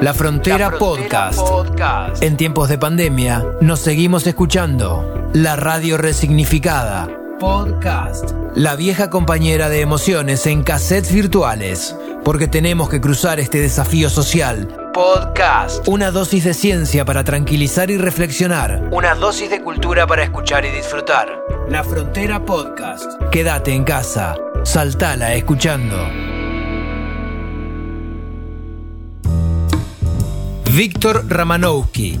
La Frontera, Podcast. En tiempos de pandemia, nos seguimos escuchando. La radio resignificada. Podcast. La vieja compañera de emociones en cassettes virtuales. Porque tenemos que cruzar este desafío social. Podcast. Una dosis de ciencia para tranquilizar y reflexionar. Una dosis de cultura para escuchar y disfrutar. La Frontera Podcast. Quédate en casa. Saltala escuchando. Víctor Ramanowski,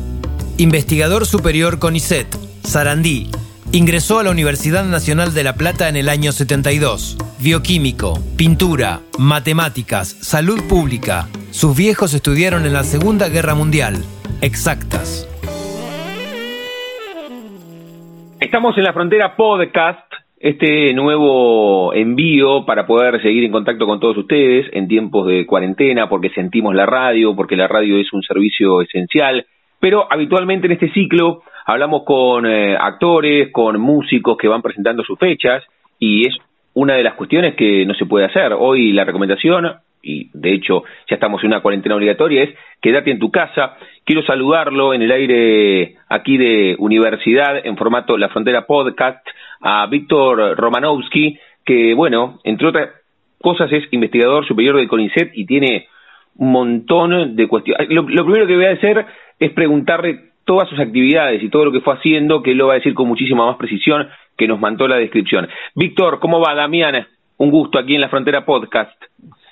investigador superior CONICET, Sarandí. Ingresó a la Universidad Nacional de La Plata en el año 72. Bioquímico, pintura, matemáticas, salud pública. Sus viejos estudiaron en la Segunda Guerra Mundial. Exactas. Estamos en la frontera podcast este nuevo envío para poder seguir en contacto con todos ustedes en tiempos de cuarentena, porque sentimos la radio, porque la radio es un servicio esencial, pero habitualmente en este ciclo hablamos con eh, actores, con músicos que van presentando sus fechas y es una de las cuestiones que no se puede hacer. Hoy la recomendación, y de hecho ya estamos en una cuarentena obligatoria, es quédate en tu casa. Quiero saludarlo en el aire aquí de Universidad en formato La Frontera Podcast a Víctor Romanowski, que, bueno, entre otras cosas es investigador superior del CONICET y tiene un montón de cuestiones. Lo, primero que voy a hacer es preguntarle todas sus actividades y todo lo que fue haciendo, que él lo va a decir con muchísima más precisión que nos mandó la descripción. Víctor, ¿cómo va, Damián? Un gusto aquí en la Frontera Podcast.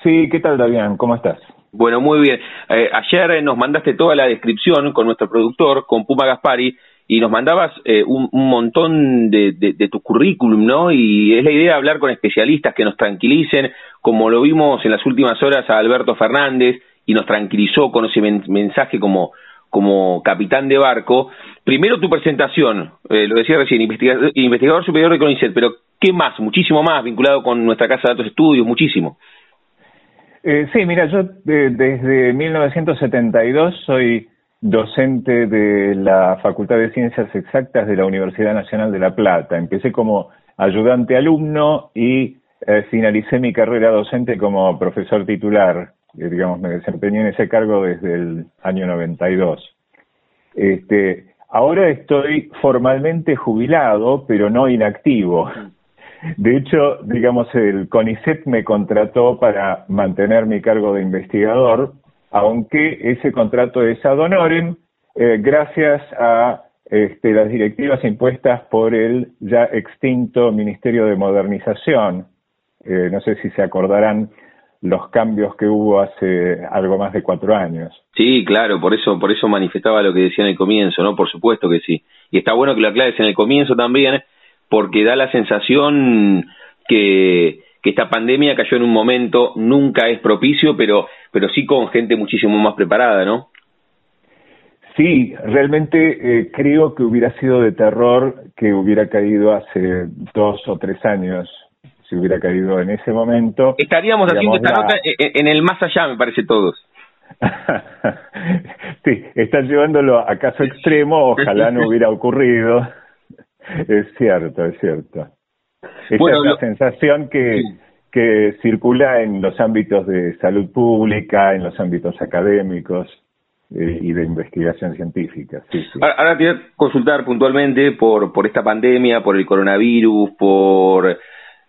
Sí, ¿qué tal, Damián? ¿Cómo estás? Bueno, muy bien. Eh, ayer nos mandaste toda la descripción con nuestro productor, con Puma Gaspari, y nos mandabas eh, un, montón de, de, tu currículum, ¿no? Y es la idea hablar con especialistas que nos tranquilicen, como lo vimos en las últimas horas a Alberto Fernández y nos tranquilizó con ese mensaje como, como capitán de barco. Primero tu presentación, eh, lo decía recién, investigador, superior de CONICET, pero ¿qué más? Muchísimo más vinculado con nuestra Casa de Datos Estudios, muchísimo. Eh, sí, mira, yo desde 1972 soy docente de la Facultad de Ciencias Exactas de la Universidad Nacional de La Plata. Empecé como ayudante alumno y eh, finalicé mi carrera docente como profesor titular. Digamos, me desempeñé en ese cargo desde el año 92. Este, ahora estoy formalmente jubilado, pero no inactivo. De hecho, digamos, el CONICET me contrató para mantener mi cargo de investigador aunque ese contrato es ad honorem, eh, gracias a este, las directivas impuestas por el ya extinto Ministerio de Modernización. Eh, no sé si se acordarán los cambios que hubo hace algo más de cuatro años. Sí, claro, por eso, por eso manifestaba lo que decía en el comienzo, ¿no? Por supuesto que sí. Y está bueno que lo aclares en el comienzo también, porque da la sensación que que esta pandemia cayó en un momento, nunca es propicio, pero, pero sí con gente muchísimo más preparada, ¿no? Sí, realmente eh, creo que hubiera sido de terror que hubiera caído hace dos o tres años, si hubiera caído en ese momento. Estaríamos haciendo esta nota en, el más allá, me parece todos. sí, están llevándolo a caso extremo, ojalá no hubiera ocurrido. Es cierto, es cierto. Esa es la sensación que, que circula en los ámbitos de salud pública, en los ámbitos académicos eh, y de investigación científica. Ahora, te voy a consultar puntualmente por, por esta pandemia, por el coronavirus, por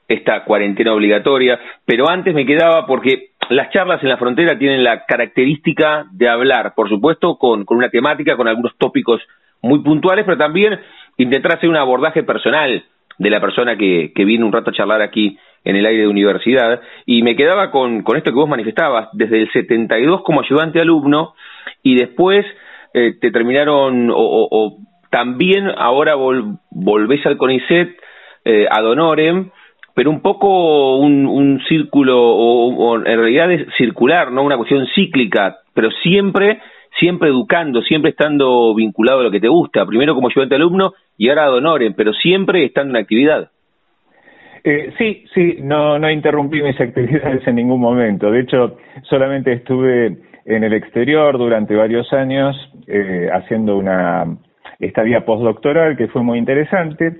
esta cuarentena obligatoria, pero antes me quedaba porque las charlas en la frontera tienen la característica de hablar, por supuesto, con, con una temática, con algunos tópicos muy puntuales, pero también intentar hacer un abordaje personal de la persona que, que vino un rato a charlar aquí en el aire de universidad, y me quedaba con, con esto que vos manifestabas, desde el 72 como ayudante alumno, y después eh, te terminaron, o, también ahora volvés al CONICET eh, ad pero un poco un, un círculo, o, en realidad es circular, ¿no? Una cuestión cíclica, pero siempre siempre educando, siempre estando vinculado a lo que te gusta, primero como ayudante alumno y ahora ad pero siempre estando en actividad. Eh, sí, sí, no, no interrumpí mis actividades en ningún momento. De hecho, solamente estuve en el exterior durante varios años eh, haciendo una estadía postdoctoral que fue muy interesante.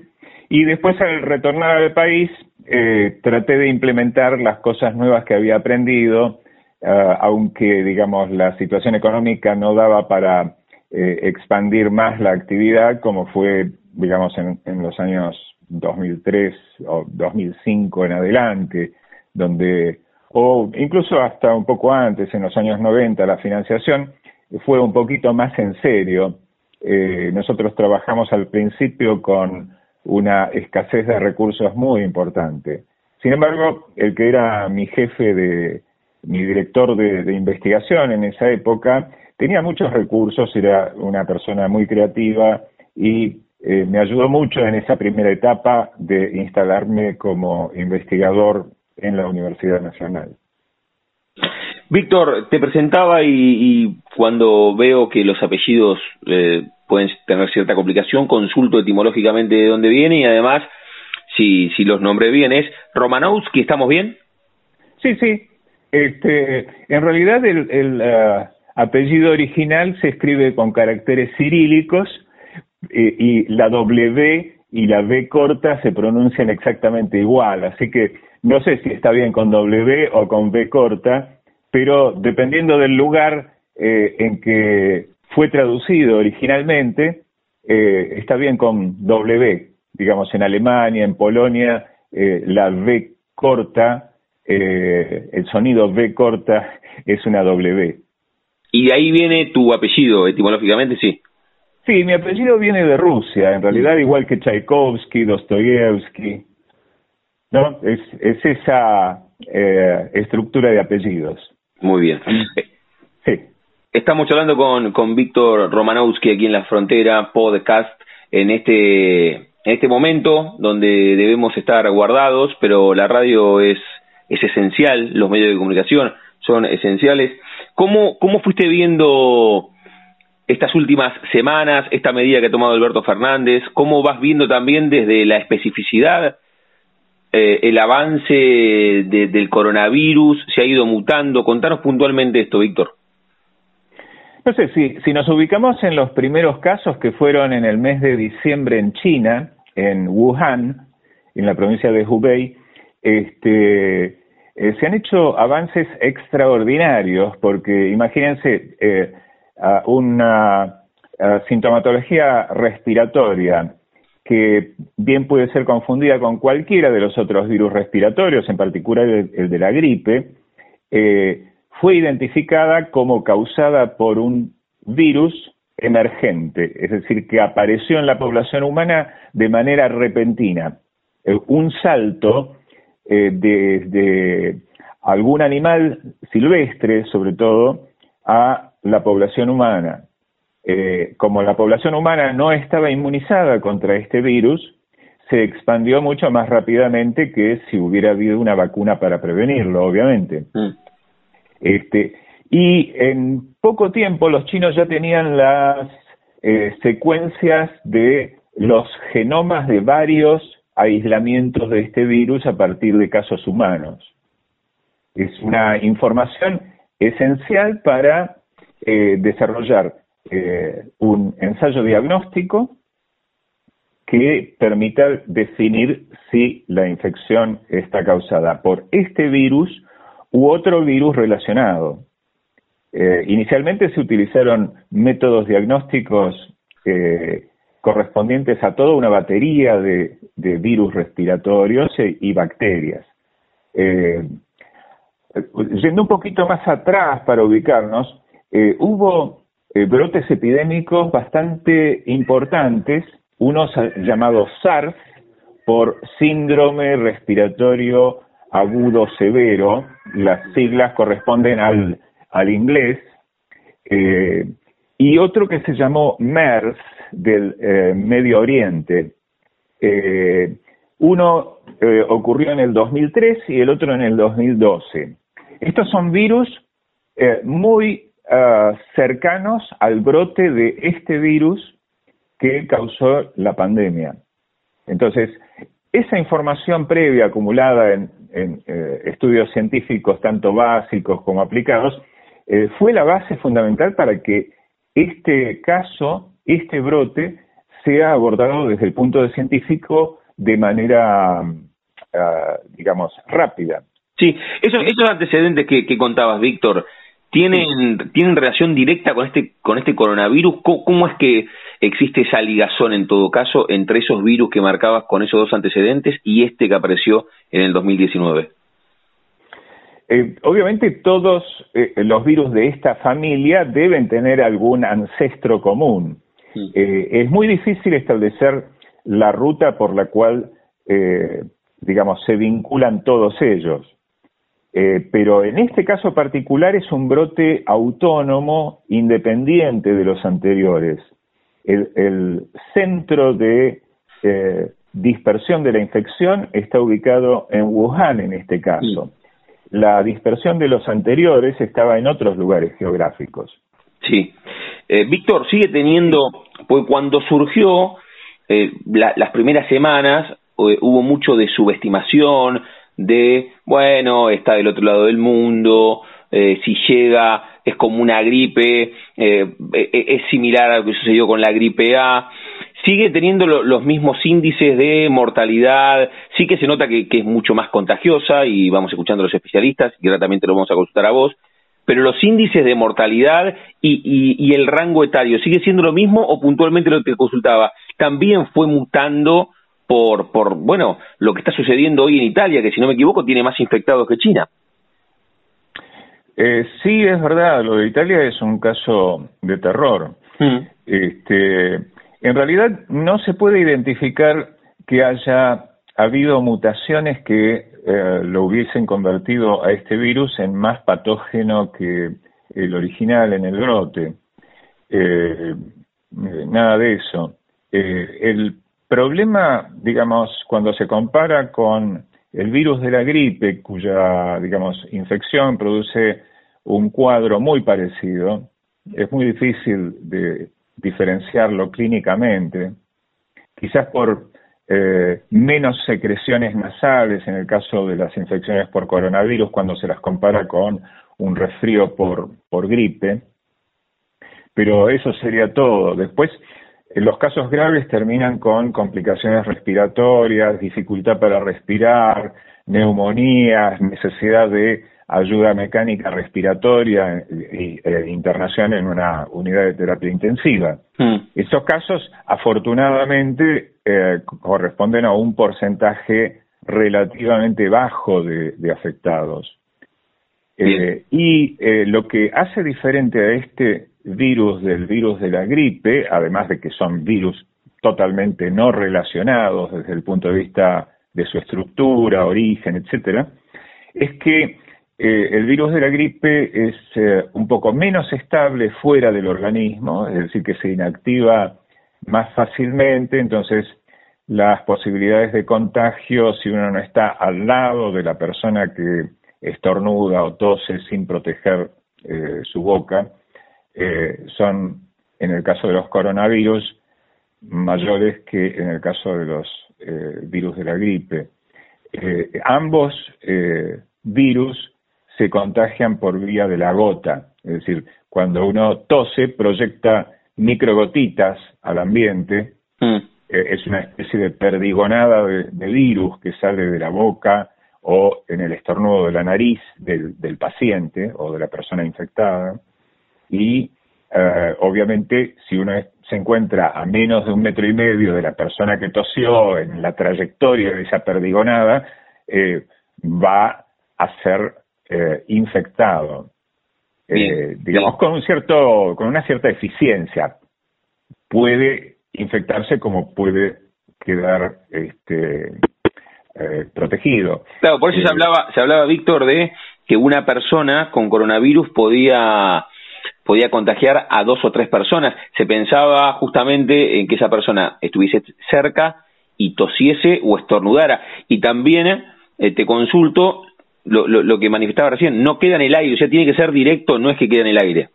Y después al retornar al país eh, traté de implementar las cosas nuevas que había aprendido aunque, digamos, la situación económica no daba para eh, expandir más la actividad como fue, digamos, en, en los años 2003 o 2005 en adelante, donde, o incluso hasta un poco antes, en los años 90, la financiación fue un poquito más en serio. Eh, nosotros trabajamos al principio con una escasez de recursos muy importante. Sin embargo, el que era mi jefe de, mi director de, investigación en esa época, tenía muchos recursos, era una persona muy creativa y eh, me ayudó mucho en esa primera etapa de instalarme como investigador en la Universidad Nacional. Víctor, te presentaba y, cuando veo que los apellidos eh, pueden tener cierta complicación, consulto etimológicamente de dónde viene y además, si, si los nombré bien, es Romanowski, ¿estamos bien? Sí, sí. Este, en realidad el, eh, apellido original se escribe con caracteres cirílicos eh, y la W y la B corta se pronuncian exactamente igual, así que no sé si está bien con W o con B corta, pero dependiendo del lugar eh, en que fue traducido originalmente, está bien con W. Digamos, en Alemania, en Polonia, la V corta, el sonido V corta es una W. ¿Y de ahí viene tu apellido, etimológicamente, sí? Sí, mi apellido viene de Rusia, en realidad igual que Tchaikovsky, Dostoyevsky, ¿no? Es, es esa estructura de apellidos. Muy bien. Sí. Estamos hablando con, con Víctor Romanowski aquí en la frontera, podcast, en este, en este momento donde debemos estar guardados, pero la radio es, es esencial, los medios de comunicación son esenciales. ¿Cómo, cómo fuiste viendo estas últimas semanas, esta medida que ha tomado Alberto Fernández? ¿Cómo vas viendo también desde la especificidad eh, el avance del coronavirus se ha ido mutando. Contanos puntualmente esto, Víctor. No sé, si, si nos ubicamos en los primeros casos que fueron en el mes de diciembre en China, en Wuhan, en la provincia de Hubei, este, eh, se han hecho avances extraordinarios, porque imagínense eh, una sintomatología respiratoria que bien puede ser confundida con cualquiera de los otros virus respiratorios, en particular el, de la gripe, eh, fue identificada como causada por un virus emergente, es decir, que apareció en la población humana de manera repentina. Un salto eh, desde algún animal silvestre, sobre todo, a la población humana. Eh, como la población humana no estaba inmunizada contra este virus, se expandió mucho más rápidamente que si hubiera habido una vacuna para prevenirlo, obviamente. Mm. Este, y en poco tiempo los chinos ya tenían las eh, secuencias de los genomas de varios aislamientos de este virus a partir de casos humanos. Es una información esencial para eh, desarrollar eh, un ensayo diagnóstico que permita definir si la infección está causada por este virus u otro virus relacionado. Eh, inicialmente se utilizaron métodos diagnósticos eh, correspondientes a toda una batería de, virus respiratorios y bacterias. yendo un poquito más atrás para ubicarnos, hubo eh, brotes epidémicos bastante importantes, unos llamados SARS por síndrome respiratorio agudo severo, las siglas corresponden al, al inglés, eh, y otro que se llamó MERS del eh, Medio Oriente. uno ocurrió en el 2003 y el otro en el 2012. Estos son virus muy eh, cercanos al brote de este virus que causó la pandemia. Entonces, esa información previa acumulada en, eh, estudios científicos, tanto básicos como aplicados, eh, fue la base fundamental para que este caso, este brote, sea abordado desde el punto de científico de manera, digamos, rápida. Sí, esos, esos antecedentes que, que contabas, Víctor, ¿tienen, ¿tienen relación directa con este, con este coronavirus? ¿Cómo, es que existe esa ligazón en todo caso entre esos virus que marcabas con esos dos antecedentes y este que apareció en el 2019? Eh, obviamente todos eh, los virus de esta familia deben tener algún ancestro común. Eh, es muy difícil establecer la ruta por la cual, digamos, se vinculan todos ellos. pero en este caso particular es un brote autónomo, independiente de los anteriores. El, centro de dispersión de la infección está ubicado en Wuhan en este caso la dispersión de los anteriores estaba en otros lugares geográficos. Sí. Eh, Víctor, sigue teniendo, pues cuando surgió eh, las primeras semanas eh, hubo mucho de subestimación, de, bueno, está del otro lado del mundo, si llega es como una gripe, es similar a lo que sucedió con la gripe A. Sigue teniendo los mismos índices de mortalidad, sí que se nota que, es mucho más contagiosa y vamos escuchando a los especialistas y también te lo vamos a consultar a vos, pero los índices de mortalidad y, el rango etario, ¿sigue siendo lo mismo o puntualmente lo que consultaba? También fue mutando por, por, bueno, lo que está sucediendo hoy en Italia, que si no me equivoco tiene más infectados que China. Eh, sí, es verdad, lo de Italia es un caso de terror. Mm. Este, en realidad no se puede identificar que haya habido mutaciones que eh, lo hubiesen convertido a este virus en más patógeno que el original en el brote. Eh, nada de eso. Eh, el problema, digamos, cuando se compara con el virus de la gripe, cuya, digamos, infección produce un cuadro muy parecido, es muy difícil de diferenciarlo clínicamente, quizás por eh, menos secreciones nasales en el caso de las infecciones por coronavirus cuando se las compara con un resfrío por, por gripe, pero eso sería todo. Después, los casos graves terminan con complicaciones respiratorias, dificultad para respirar, neumonías, necesidad de ayuda mecánica respiratoria e, internación en una unidad de terapia intensiva. Mm. Estos casos, afortunadamente, eh, corresponden a un porcentaje relativamente bajo de, afectados. Eh, y eh, lo que hace diferente a este virus del virus de la gripe, además de que son virus totalmente no relacionados desde el punto de vista de su estructura, origen, etcétera, es que eh, el virus de la gripe es eh, un poco menos estable fuera del organismo, es decir, que se inactiva más fácilmente, entonces las posibilidades de contagio, si uno no está al lado de la persona que estornuda o tose sin proteger eh, su boca, son, en el caso de los coronavirus, mayores que en el caso de los virus de la gripe. ambos virus se contagian por vía de la gota. Es decir, cuando uno tose, proyecta microgotitas al ambiente. Mm. Eh, es una especie de perdigonada de, virus que sale de la boca o en el estornudo de la nariz del, paciente o de la persona infectada. Y eh, obviamente, si uno se encuentra a menos de un metro y medio de la persona que tosió en la trayectoria de esa perdigonada, eh, va a ser infectado, eh, digamos con un cierto, con una cierta eficiencia, puede infectarse como puede quedar este, eh, protegido. Claro, por eso se hablaba, se hablaba Víctor de que una persona con coronavirus podía podía contagiar a dos o tres personas. Se pensaba justamente en que esa persona estuviese cerca y tosiese o estornudara. Y también te consulto lo, lo, que manifestaba recién, no queda en el aire, o sea, tiene que ser directo, no es que quede en el aire.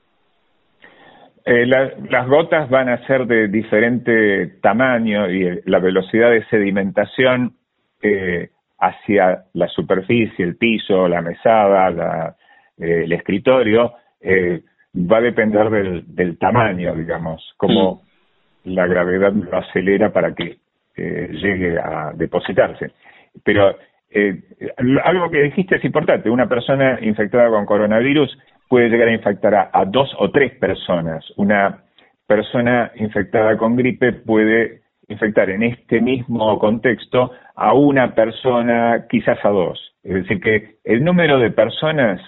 Eh, las gotas van a ser de diferente tamaño y la velocidad de sedimentación eh, hacia la superficie, el piso, la mesada, la, eh, el escritorio, va a depender del, del tamaño, digamos, como mm. la gravedad lo acelera para que llegue a depositarse. Pero eh, algo que dijiste es importante. Una persona infectada con coronavirus puede llegar a infectar a, dos o tres personas. Una persona infectada con gripe puede infectar en este mismo contexto a una persona, quizás a dos. Es decir, que el número de personas,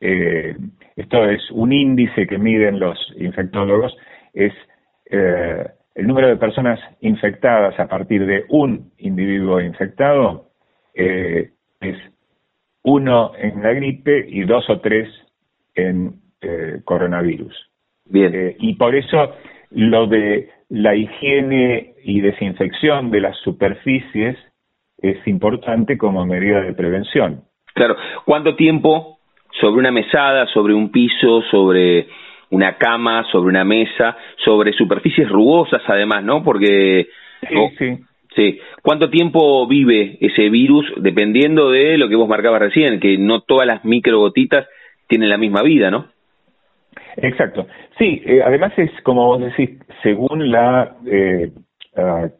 eh, esto es un índice que miden los infectólogos, es eh, el número de personas infectadas a partir de un individuo infectado eh, es uno en la gripe y dos o tres en eh, coronavirus. Bien. Eh, y por eso lo de la higiene y desinfección de las superficies es importante como medida de prevención. Claro. ¿Cuánto tiempo sobre una mesada, sobre un piso, sobre una cama, sobre una mesa, sobre superficies rugosas además, ¿no? Porque... Sí, sí. Sí. ¿Cuánto tiempo vive ese virus dependiendo de lo que vos marcabas recién, que no todas las microgotitas tienen la misma vida, ¿no? Exacto. Sí, eh, además es, como vos decís, según la eh,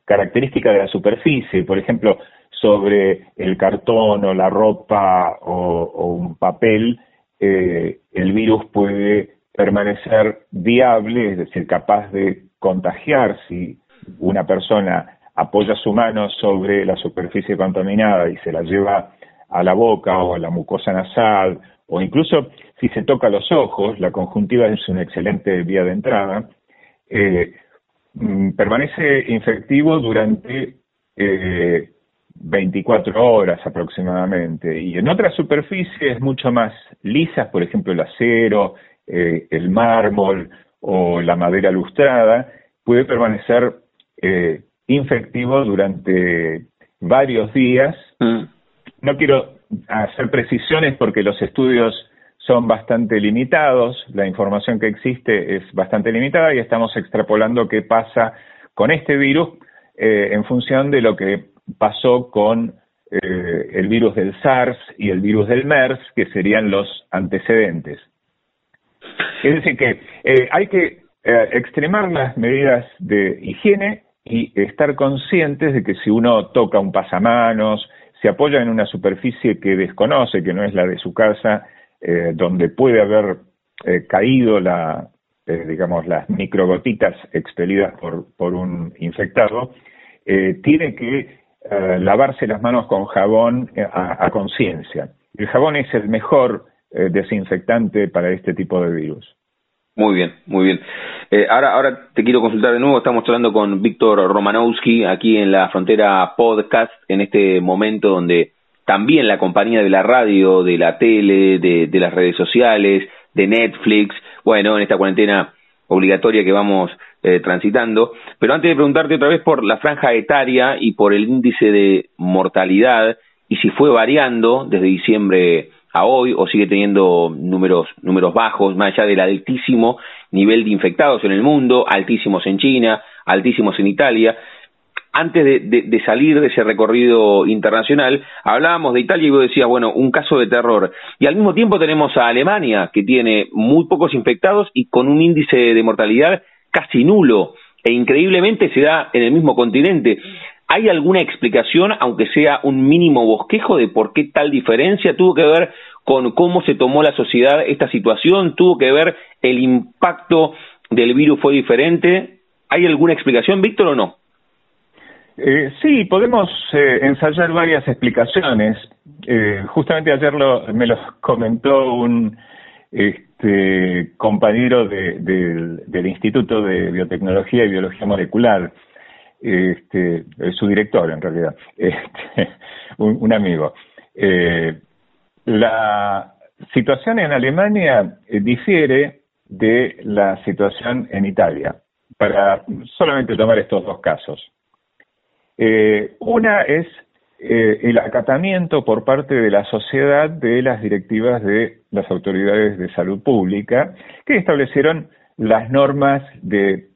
característica de la superficie, por ejemplo, sobre el cartón o la ropa o, un papel, eh, el virus puede permanecer viable, es decir, capaz de contagiar si una persona apoya su mano sobre la superficie contaminada y se la lleva a la boca o a la mucosa nasal, o incluso si se toca los ojos, la conjuntiva es una excelente vía de entrada, eh, mm, permanece infectivo durante eh, 24 horas aproximadamente. Y en otras superficies mucho más lisas, por ejemplo el acero, eh, el mármol o la madera lustrada, puede permanecer eh, infectivo durante varios días. Mm. No quiero hacer precisiones porque los estudios son bastante limitados, la información que existe es bastante limitada y estamos extrapolando qué pasa con este virus eh, en función de lo que pasó con eh, el virus del SARS y el virus del MERS, que serían los antecedentes. Es decir, que eh, hay que extremar las medidas de higiene y estar conscientes de que si uno toca un pasamanos, se apoya en una superficie que desconoce, que no es la de su casa, eh, donde puede haber eh, caído la, eh, digamos, las microgotitas expelidas por, un infectado, tiene que lavarse las manos con jabón a conciencia. El jabón es el mejor desinfectante para este tipo de virus. Muy bien, muy bien. Eh, ahora, ahora te quiero consultar de nuevo. Estamos hablando con Víctor Romanowski aquí en la frontera podcast, en este momento donde también la compañía de la radio, de la tele, de, las redes sociales, de Netflix, bueno, en esta cuarentena obligatoria que vamos eh, transitando. Pero antes de preguntarte otra vez por la franja etaria y por el índice de mortalidad y si fue variando desde diciembre a hoy o sigue teniendo números, números bajos, más allá del altísimo nivel de infectados en el mundo, altísimos en China, altísimos en Italia. Antes de, salir de ese recorrido internacional, hablábamos de Italia y vos decías, bueno, un caso de terror. Y al mismo tiempo tenemos a Alemania, que tiene muy pocos infectados y con un índice de mortalidad casi nulo. E increíblemente se da en el mismo continente. ¿Hay alguna explicación, aunque sea un mínimo bosquejo, de por qué tal diferencia? ¿Tuvo que ver con cómo se tomó la sociedad esta situación? ¿Tuvo que ver el impacto del virus fue diferente? ¿Hay alguna explicación, Víctor, o no? Eh, sí, podemos eh, ensayar varias explicaciones. Eh, justamente ayer me lo comentó un este, compañero del Instituto de Biotecnología y Biología Molecular este, su director en realidad, este, un, amigo. Eh, la situación en Alemania eh, difiere de la situación en Italia, para solamente tomar estos dos casos. Eh, una es el acatamiento por parte de la sociedad de las directivas de las autoridades de salud pública que establecieron las normas de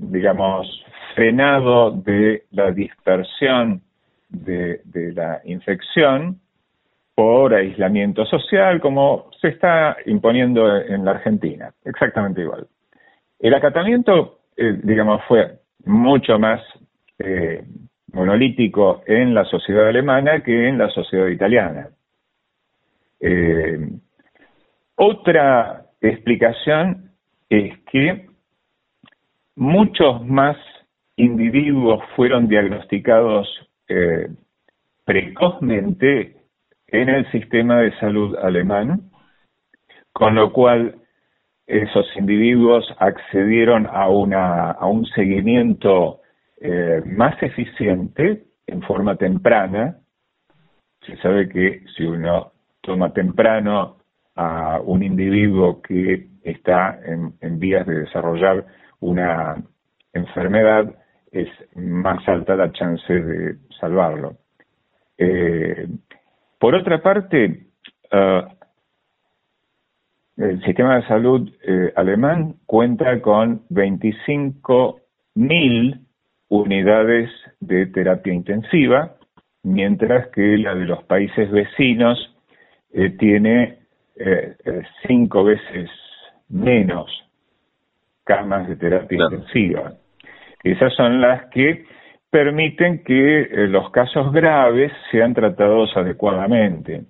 digamos, frenado de la dispersión de, la infección por aislamiento social, como se está imponiendo en la Argentina, exactamente igual. El acatamiento, eh, digamos, fue mucho más, eh, monolítico en la sociedad alemana que en la sociedad italiana. Eh, otra explicación es que muchos más individuos fueron diagnosticados eh, precozmente en el sistema de salud alemán, con lo cual esos individuos accedieron a, una, a un seguimiento eh, más eficiente en forma temprana. Se sabe que si uno toma temprano a un individuo que está en, vías de desarrollar una enfermedad, es más alta la chance de salvarlo. Eh, por otra parte, uh, el sistema de salud eh, alemán cuenta con 25.000 unidades de terapia intensiva, mientras que la de los países vecinos eh, tiene eh, cinco veces menos camas de terapia intensiva. Esas son las que permiten que los casos graves sean tratados adecuadamente.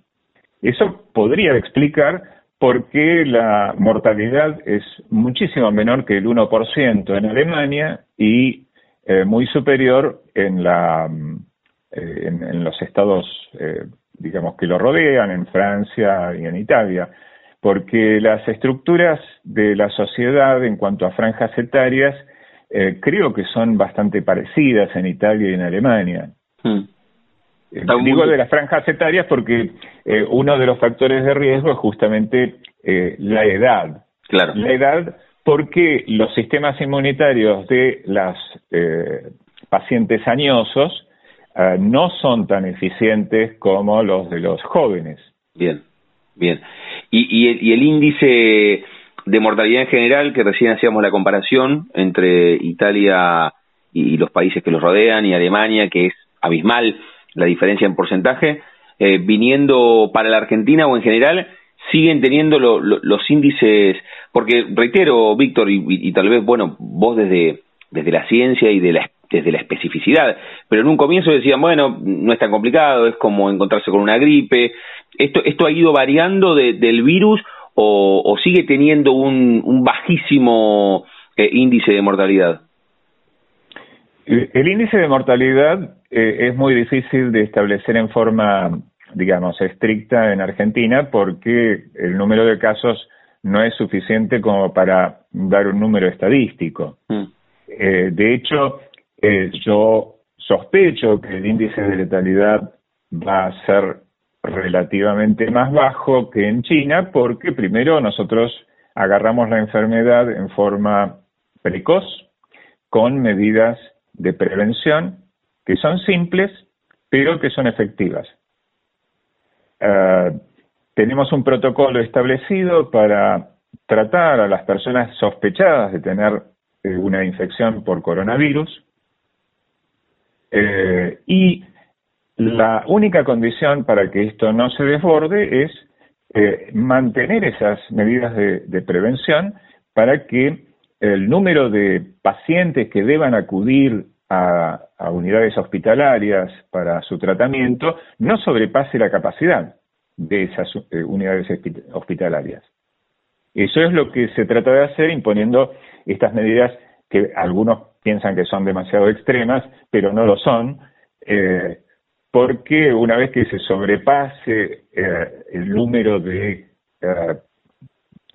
Eso podría explicar porque la mortalidad es muchísimo menor que el 1% en Alemania y eh, muy superior en, la, mm, eh, en, los estados, eh, digamos, que lo rodean, en Francia y en Italia, porque las estructuras de la sociedad en cuanto a franjas etarias creo que son bastante parecidas en Italia y en Alemania. Hmm. Eh, digo de las franjas etarias porque eh, uno de los factores de riesgo es justamente eh, la edad. Claro. La edad porque los sistemas inmunitarios de las pacientes añosos no son tan eficientes como los de los jóvenes. Bien, bien. Y, y, el, y el índice de mortalidad en general, que recién hacíamos la comparación entre Italia y los países que los rodean y Alemania, que es abismal la diferencia en porcentaje, eh, viniendo para la Argentina o en general, siguen teniendo los índices, porque reitero, Víctor, y, tal vez, bueno, vos desde, desde la ciencia y de la, desde la especificidad, pero en un comienzo decían, bueno, no es tan complicado, es como encontrarse con una gripe, esto, esto ha ido variando del virus o, sigue teniendo un, un bajísimo eh, índice de mortalidad. El índice de mortalidad eh, es muy difícil de establecer en forma, digamos, estricta en Argentina porque el número de casos no es suficiente como para dar un número estadístico. Mm. Eh, de hecho, eh, yo sospecho que el índice de letalidad va a ser relativamente más bajo que en China porque primero nosotros agarramos la enfermedad en forma precoz con medidas de prevención que son simples, pero que son efectivas. Ah, tenemos un protocolo establecido para tratar a las personas sospechadas de tener eh, una infección por coronavirus eh, y la única condición para que esto no se desborde es eh, mantener esas medidas de prevención para que el número de pacientes que deban acudir a, unidades hospitalarias para su tratamiento no sobrepase la capacidad de esas eh, unidades hospitalarias. Eso es lo que se trata de hacer imponiendo estas medidas que algunos piensan que son demasiado extremas, pero no lo son, eh, porque una vez que se sobrepase eh, el número de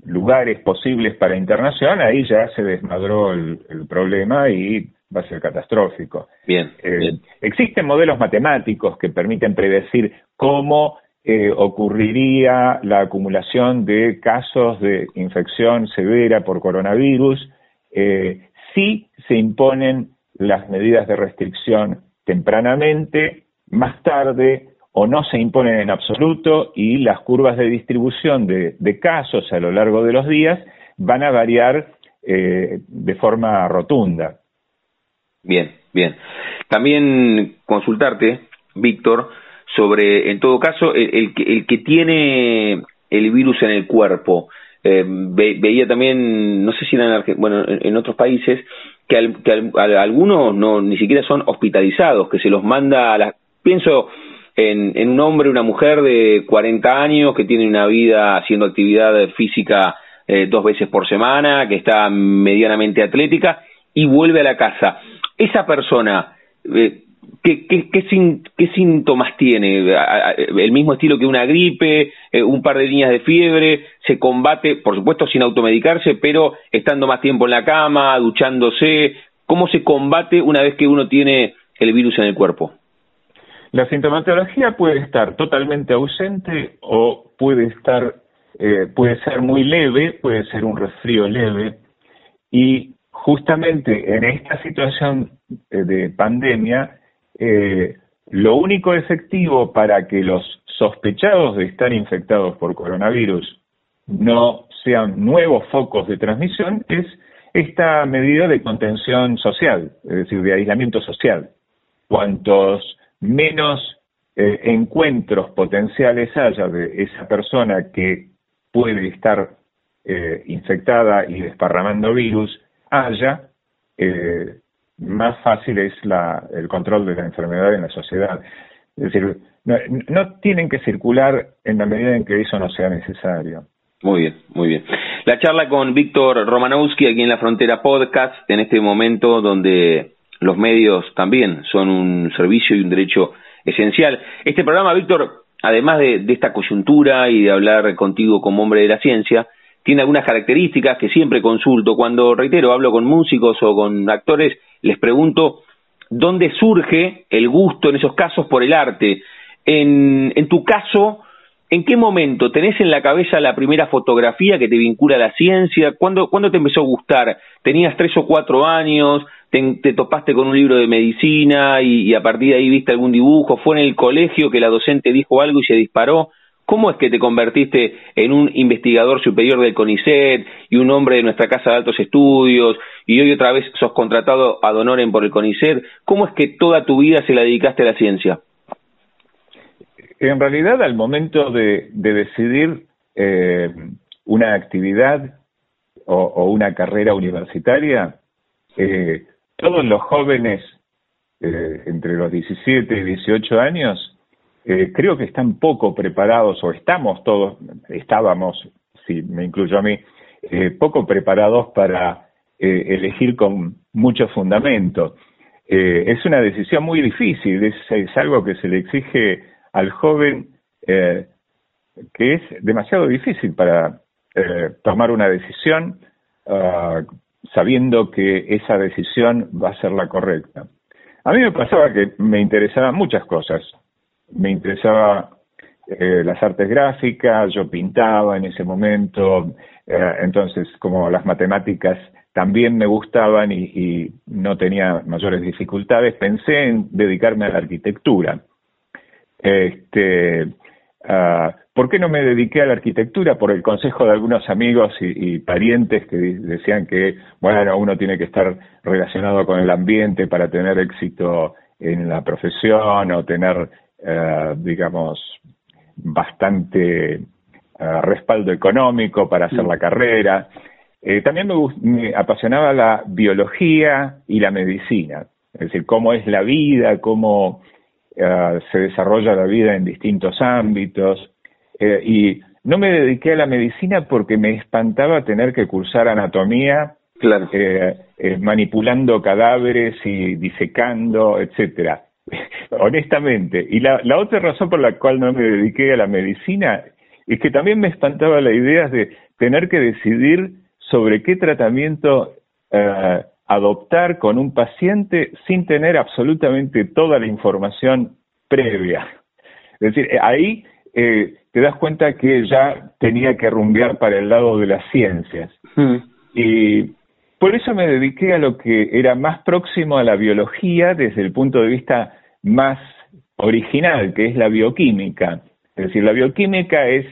lugares posibles para internación, ahí ya se desmadró el, problema y va a ser catastrófico. Bien, eh, Existen modelos matemáticos que permiten predecir cómo eh, ocurriría la acumulación de casos de infección severa por coronavirus eh, si se imponen las medidas de restricción tempranamente, más tarde o no se imponen en absoluto y las curvas de distribución de, casos a lo largo de los días van a variar eh, de forma rotunda. Bien, bien. También consultarte, Víctor, sobre, en todo caso, el, que, el que tiene el virus en el cuerpo, eh, veía también, no sé si eran bueno, en, otros países, que, algunos no ni siquiera son hospitalizados, que se los manda a la... Pienso en, un hombre, una mujer de 40 años que tiene una vida haciendo actividad física eh, dos veces por semana, que está medianamente atlética y vuelve a la casa. Esa persona, eh, ¿Qué, qué, qué, síntomas tiene? ¿El mismo estilo que una gripe? Eh, ¿Un par de líneas de fiebre? ¿Se combate, por supuesto, sin automedicarse, pero estando más tiempo en la cama, duchándose? ¿Cómo se combate una vez que uno tiene el virus en el cuerpo? La sintomatología puede estar totalmente ausente o puede estar, eh, puede ser muy leve, puede ser un resfrío leve y justamente en esta situación eh, de pandemia eh, lo único efectivo para que los sospechados de estar infectados por coronavirus no sean nuevos focos de transmisión es esta medida de contención social, es decir, de aislamiento social. Cuantos menos eh, encuentros potenciales haya de esa persona que puede estar eh, infectada y desparramando virus, haya, eh, más fácil es el control de la enfermedad en la sociedad. Es decir, no, tienen que circular en la medida en que eso no sea necesario. Muy bien, muy bien. La charla con Víctor Romanowski aquí en la Frontera Podcast, en este momento donde los medios también son un servicio y un derecho esencial. Este programa, Víctor, además de, esta coyuntura y de hablar contigo como hombre de la ciencia, tiene algunas características que siempre consulto. Cuando, reitero, hablo con músicos o con actores, les pregunto dónde surge el gusto en esos casos por el arte. En, en tu caso, ¿en qué momento tenés en la cabeza la primera fotografía que te vincula a la ciencia? ¿Cuándo, ¿cuándo te empezó a gustar? ¿Tenías tres o cuatro años? Te, topaste con un libro de medicina y, y a partir de ahí viste algún dibujo? ¿Fue en el colegio que la docente dijo algo y se disparó? ¿Cómo es que te convertiste en un investigador superior del CONICET y un hombre de nuestra Casa de Altos Estudios y hoy otra vez sos contratado ad honorem por el CONICET? ¿Cómo es que toda tu vida se la dedicaste a la ciencia? En realidad, al momento de, decidir eh, una actividad o, una carrera universitaria, eh, todos los jóvenes eh, entre los 17 y 18 años eh, creo que están poco preparados, o estamos todos, estábamos, si me incluyo a mí, poco preparados para elegir con mucho fundamento. es una decisión muy difícil, es, algo que se le exige al joven que es demasiado difícil para tomar una decisión ah, sabiendo que esa decisión va a ser la correcta. A mí me pasaba que me interesaban muchas cosas, me interesaba eh, las artes gráficas, yo pintaba en ese momento, eh, entonces como las matemáticas también me gustaban y, no tenía mayores dificultades, pensé en dedicarme a la arquitectura. Este, ah, ¿Por qué no me dediqué a la arquitectura? Por el consejo de algunos amigos y, y, parientes que decían que, bueno, uno tiene que estar relacionado con el ambiente para tener éxito en la profesión o tener eh, digamos, bastante eh, respaldo económico para hacer la carrera. Eh, también me, apasionaba la biología y la medicina, es decir, cómo es la vida, cómo se desarrolla la vida en distintos ámbitos. y no me dediqué a la medicina porque me espantaba tener que cursar anatomía, manipulando cadáveres y disecando, etcétera. honestamente. Y la, la otra razón por la cual no me dediqué a la medicina es que también me espantaba la idea de tener que decidir sobre qué tratamiento eh, adoptar con un paciente sin tener absolutamente toda la información previa. Es decir, eh, ahí eh, te das cuenta que ya tenía que rumbear para el lado de las ciencias. Hmm. Y por eso me dediqué a lo que era más próximo a la biología desde el punto de vista más original, que es la bioquímica. Es decir, la bioquímica es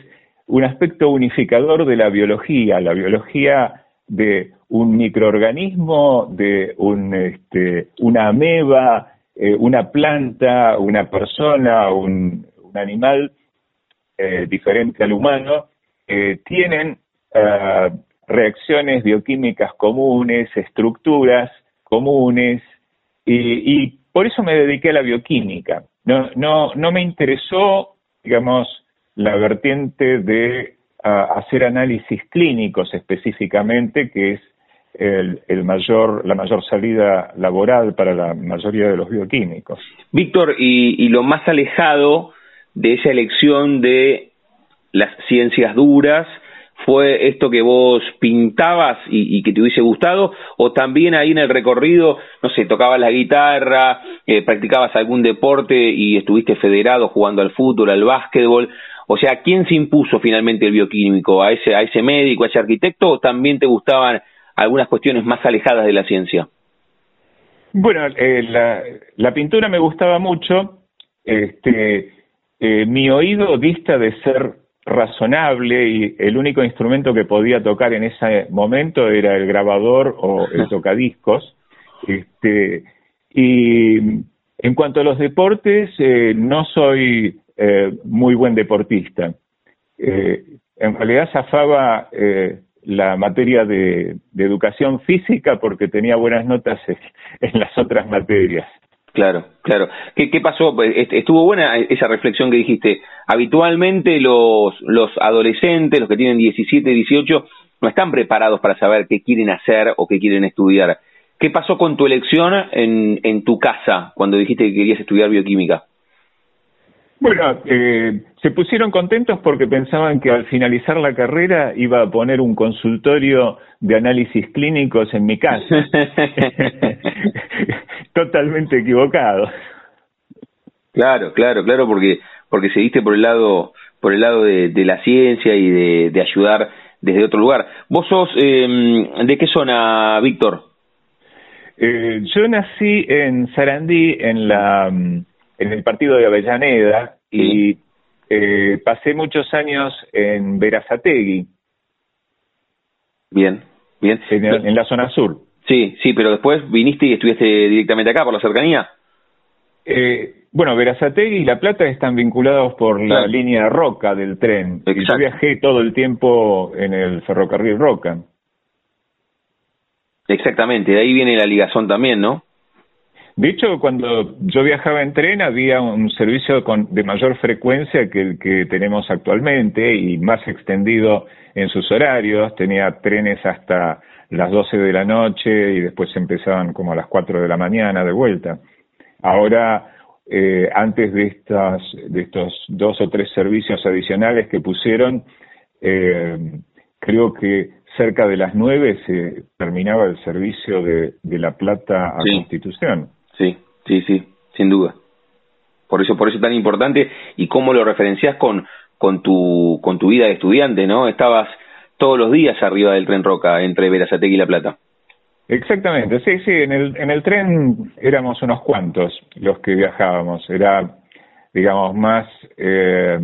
un aspecto unificador de la biología, la biología de un microorganismo, de un, este, una ameba, eh, una planta, una persona, un, animal eh, diferente al humano, tienen reacciones bioquímicas comunes, estructuras comunes, y, por eso me dediqué a la bioquímica. No, no, no me interesó, digamos, la vertiente de hacer análisis clínicos específicamente, que es el, mayor, la mayor salida laboral para la mayoría de los bioquímicos. Víctor, y, y lo más alejado de esa elección de las ciencias duras fue esto que vos pintabas y, que te hubiese gustado, o también ahí en el recorrido, no sé, tocabas la guitarra, eh, practicabas algún deporte y estuviste federado jugando al fútbol, al básquetbol, o sea, ¿quién se impuso finalmente el bioquímico? ¿A ese, a ese médico, a ese arquitecto, o también te gustaban algunas cuestiones más alejadas de la ciencia? Bueno, eh, la, la, pintura me gustaba mucho, este, eh, mi oído dista de ser razonable y el único instrumento que podía tocar en ese momento era el grabador o el tocadiscos. Este, y en cuanto a los deportes, eh, no soy eh, muy buen deportista. Eh, en realidad zafaba la materia de, educación física porque tenía buenas notas en las otras materias. Claro, claro. ¿Qué, ¿Qué pasó? Estuvo buena esa reflexión que dijiste. Habitualmente los, los adolescentes, los que tienen 17, 18, no están preparados para saber qué quieren hacer o qué quieren estudiar. ¿Qué pasó con tu elección en, en tu casa cuando dijiste que querías estudiar bioquímica? Bueno, eh, se pusieron contentos porque pensaban que al finalizar la carrera iba a poner un consultorio de análisis clínicos en mi casa. Totalmente equivocado. Claro, claro, claro, porque porque seguiste por el lado por el lado de, la ciencia y de, de, ayudar desde otro lugar. ¿Vos sos eh, de qué zona, Víctor? Eh, yo nací en Sarandí, en la en el partido de Avellaneda y eh, pasé muchos años en Verazategui. Bien, bien. En, la zona sur. Sí, sí, pero después viniste y estuviste directamente acá por la cercanía. Eh, bueno, Verazategui y La Plata están vinculados por la línea Roca del tren. yo viajé todo el tiempo en el ferrocarril Roca. Exactamente, de ahí viene la ligazón también, ¿no? De hecho, cuando yo viajaba en tren había un servicio con, de mayor frecuencia que el que tenemos actualmente y más extendido en sus horarios. Tenía trenes hasta las 12 de la noche y después empezaban como a las 4 de la mañana de vuelta. Ahora, eh, antes de, estas, de estos dos o tres servicios adicionales que pusieron, eh, creo que cerca de las 9 se terminaba el servicio de, de La Plata a Constitución. Sí, sí, sí, sin duda. Por eso, por eso es tan importante y cómo lo referencias con, con tu, con tu vida de estudiante, ¿no? Estabas todos los días arriba del tren Roca entre Verazategui y La Plata. Exactamente, sí, sí, en el, en el tren éramos unos cuantos los que viajábamos, era, digamos, más, eh,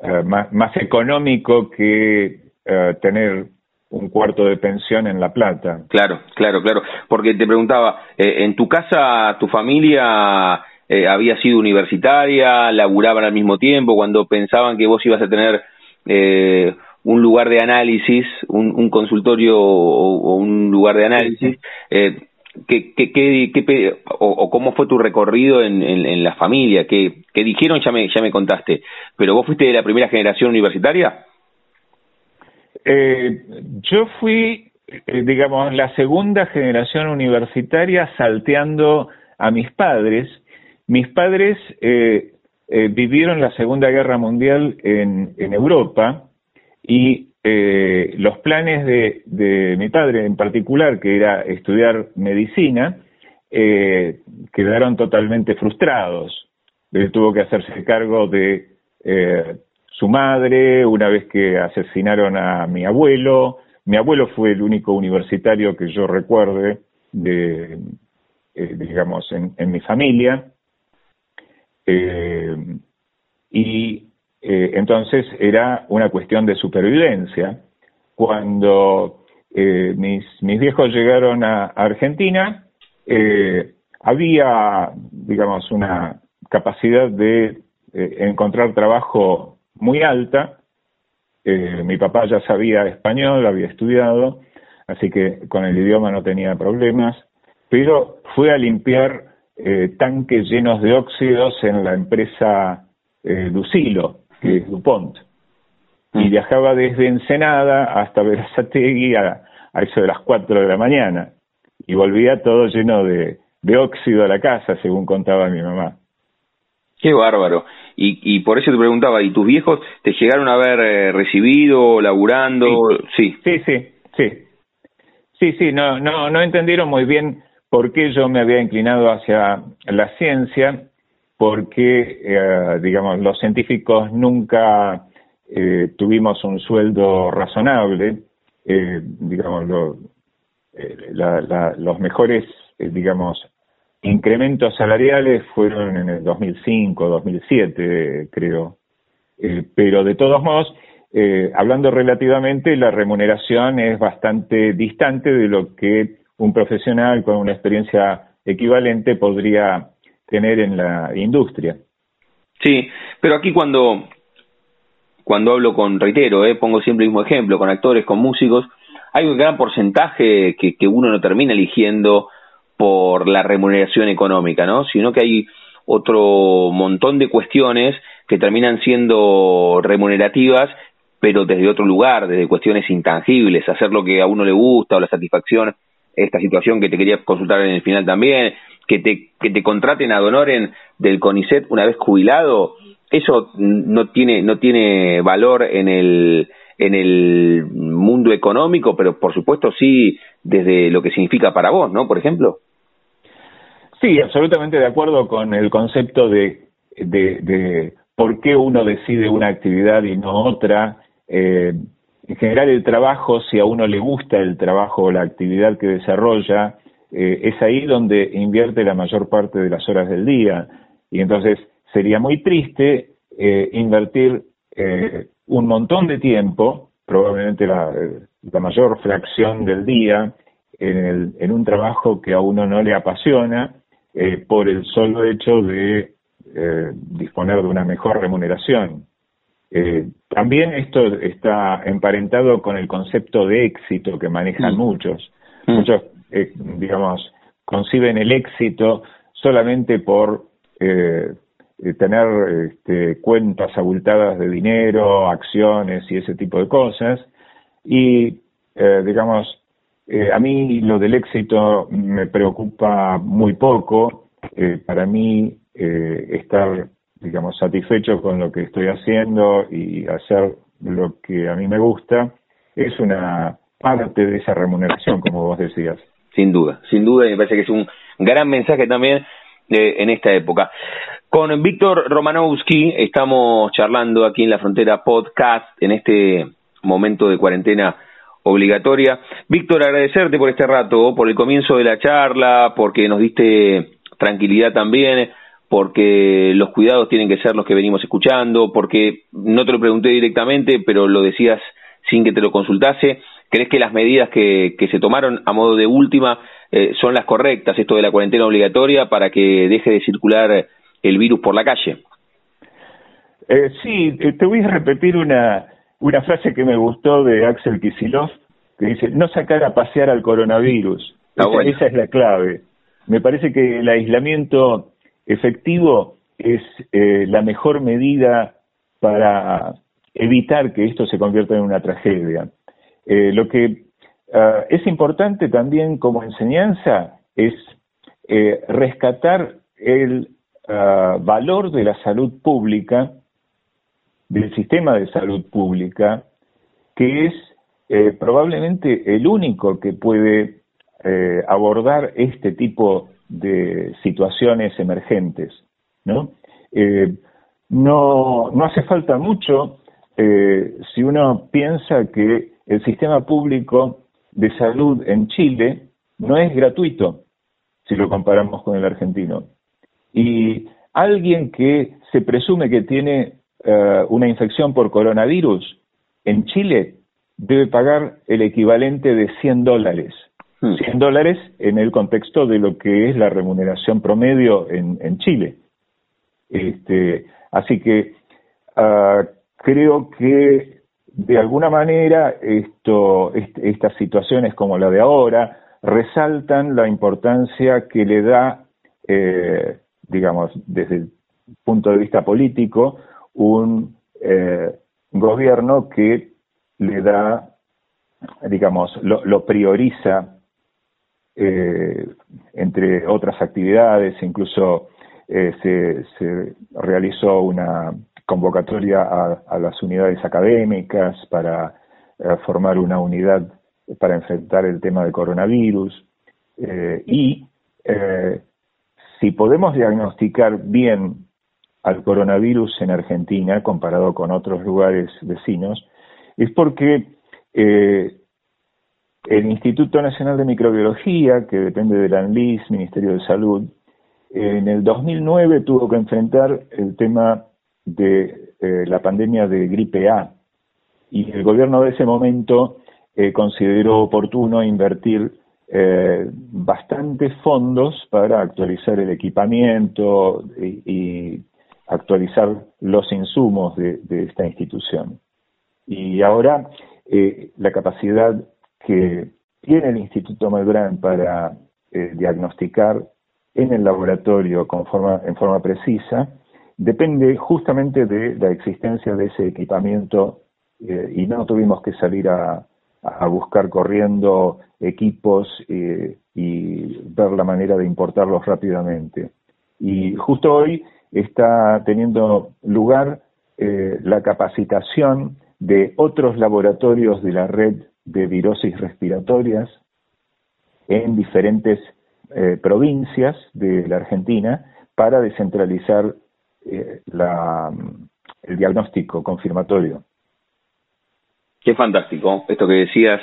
eh, más, más económico que eh, tener un cuarto de pensión en La Plata. Claro, claro, claro. Porque te preguntaba, eh, ¿en tu casa tu familia eh, había sido universitaria, laburaban al mismo tiempo, cuando pensaban que vos ibas a tener eh, un lugar de análisis, un, consultorio o, un lugar de análisis? ¿qué, qué, qué, o, cómo fue tu recorrido en, en, la familia? ¿Qué, ¿Qué dijeron? Ya me, ya me contaste. ¿Pero vos fuiste de la primera generación universitaria? Eh, yo fui, eh, digamos, la segunda generación universitaria salteando a mis padres. Mis padres eh, eh, vivieron la Segunda Guerra Mundial en, Europa y los planes de, de, mi padre en particular, que era estudiar medicina, quedaron totalmente frustrados. Él tuvo que hacerse cargo de su madre, una vez que asesinaron a mi abuelo. Mi abuelo fue el único universitario que yo recuerde, de, eh, digamos, en, mi familia. Eh, y eh, entonces era una cuestión de supervivencia. Cuando mis, mis viejos llegaron a Argentina, había, digamos, una capacidad de encontrar trabajo muy alta Eh, mi papá ya sabía español, había estudiado, así que con el idioma no tenía problemas, pero fue a limpiar eh, tanques llenos de óxidos en la empresa eh, Lucilo, que es DuPont, y mm. viajaba desde Ensenada hasta Verazategui a, a eso de las 4 de la mañana, y volvía todo lleno de, de óxido a la casa, según contaba mi mamá. Qué bárbaro. Y, y por eso te preguntaba, ¿y tus viejos te llegaron a haber eh, recibido, laburando? Sí. sí. sí, sí, sí. Sí, no, no, no entendieron muy bien por qué yo me había inclinado hacia la ciencia, porque, eh, digamos, los científicos nunca eh, tuvimos un sueldo razonable, eh, digamos, lo, eh, la, la, los mejores, digamos, incrementos salariales fueron en el 2005, 2007, creo. Eh, pero de todos modos, eh, hablando relativamente, la remuneración es bastante distante de lo que un profesional con una experiencia equivalente podría tener en la industria. Sí, pero aquí cuando cuando hablo con, reitero, eh, pongo siempre el mismo ejemplo, con actores, con músicos, hay un gran porcentaje que, que uno no termina eligiendo por la remuneración económica, ¿no? Sino que hay otro montón de cuestiones que terminan siendo remunerativas, pero desde otro lugar, desde cuestiones intangibles, hacer lo que a uno le gusta o la satisfacción, esta situación que te quería consultar en el final también, que te, que te contraten a Donoren del CONICET una vez jubilado, eso no tiene, no tiene valor en el, en el mundo económico, pero por supuesto sí desde lo que significa para vos, ¿no? Por ejemplo. Sí, absolutamente de acuerdo con el concepto de, de, por qué uno decide una actividad y no otra. Eh, en general el trabajo, si a uno le gusta el trabajo o la actividad que desarrolla, eh, es ahí donde invierte la mayor parte de las horas del día. Y entonces sería muy triste eh, invertir un montón de tiempo, probablemente la, la mayor fracción del día, en, el, en un trabajo que a uno no le apasiona eh, por el solo hecho de eh, disponer de una mejor remuneración. Eh, también esto está emparentado con el concepto de éxito que manejan mm. muchos. Mm. Muchos, eh, digamos, conciben el éxito solamente por eh, tener este, cuentas abultadas de dinero, acciones y ese tipo de cosas. Y, digamos, eh, a mí lo del éxito me preocupa muy poco. Eh, para mí eh, estar, digamos, satisfecho con lo que estoy haciendo y hacer lo que a mí me gusta es una parte de esa remuneración, como vos decías. Sin duda, sin duda, y me parece que es un gran mensaje también en esta época. Con Víctor Romanowski estamos charlando aquí en la Frontera Podcast en este momento de cuarentena obligatoria. Víctor, agradecerte por este rato, por el comienzo de la charla, porque nos diste tranquilidad también, porque los cuidados tienen que ser los que venimos escuchando, porque no te lo pregunté directamente, pero lo decías sin que te lo consultase. ¿Crees que las medidas que, que se tomaron a modo de última eh, son las correctas, esto de la cuarentena obligatoria, para que deje de circular el virus por la calle? Eh, sí, eh, te voy a repetir una, una frase que me gustó de Axel Kisilov, que dice, no sacar a pasear al coronavirus. esa, es la clave. Me parece que el aislamiento efectivo es eh, la mejor medida para evitar que esto se convierta en una tragedia. Eh, lo que ah, es importante también como enseñanza es eh, rescatar el ah, valor de la salud pública del sistema de salud pública, que es eh, probablemente el único que puede eh, abordar este tipo de situaciones emergentes. ¿no? Eh, no, no hace falta mucho si uno piensa que el sistema público de salud en Chile no es gratuito si lo comparamos con el argentino. Y alguien que se presume que tiene eh, una infección por coronavirus en Chile debe pagar el equivalente de 100 dólares. 100 hmm. dólares en el contexto de lo que es la remuneración promedio en, en Chile. Este, así que uh, creo que de alguna manera esto, estas situaciones como la de ahora resaltan la importancia que le da, eh, digamos, desde el punto de vista político, un eh, gobierno que le da, digamos, lo, prioriza eh, entre otras actividades, incluso se, se realizó una convocatoria a, las unidades académicas para eh, formar una unidad para enfrentar el tema del coronavirus. Eh, y eh, si podemos diagnosticar bien al coronavirus en Argentina comparado con otros lugares vecinos es porque el Instituto Nacional de Microbiología, que depende del ANLIS, Ministerio de Salud, en el 2009 tuvo que enfrentar el tema de eh, la pandemia de gripe A. Y el gobierno de ese momento eh, consideró oportuno invertir eh, bastantes fondos para actualizar el equipamiento y, actualizar los insumos de, esta institución. Y ahora la capacidad que tiene el Instituto Malbrán para diagnosticar en el laboratorio con forma, en forma precisa depende justamente de la existencia de ese equipamiento eh, y no tuvimos que salir a, buscar corriendo equipos eh, y ver la manera de importarlos rápidamente. Y justo hoy está teniendo lugar eh, la capacitación de otros laboratorios de la red de virosis respiratorias en diferentes provincias de la Argentina para descentralizar eh, la, el diagnóstico confirmatorio. Qué fantástico esto que decías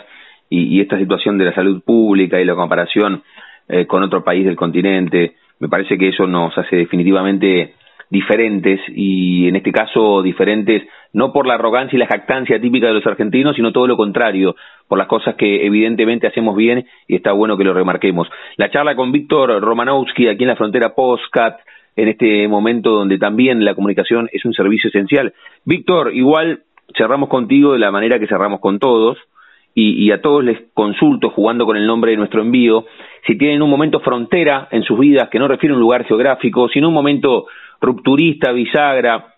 y, esta situación de la salud pública y la comparación eh, con otro país del continente. Me parece que eso nos hace definitivamente diferentes y en este caso diferentes no por la arrogancia y la jactancia típica de los argentinos, sino todo lo contrario, por las cosas que evidentemente hacemos bien y está bueno que lo remarquemos. La charla con Víctor Romanowski aquí en la frontera Postcat en este momento donde también la comunicación es un servicio esencial. Víctor, igual cerramos contigo de la manera que cerramos con todos y, a todos les consulto, jugando con el nombre de nuestro envío, si tienen un momento frontera en sus vidas que no refiere a un lugar geográfico, sino un momento rupturista, bisagra,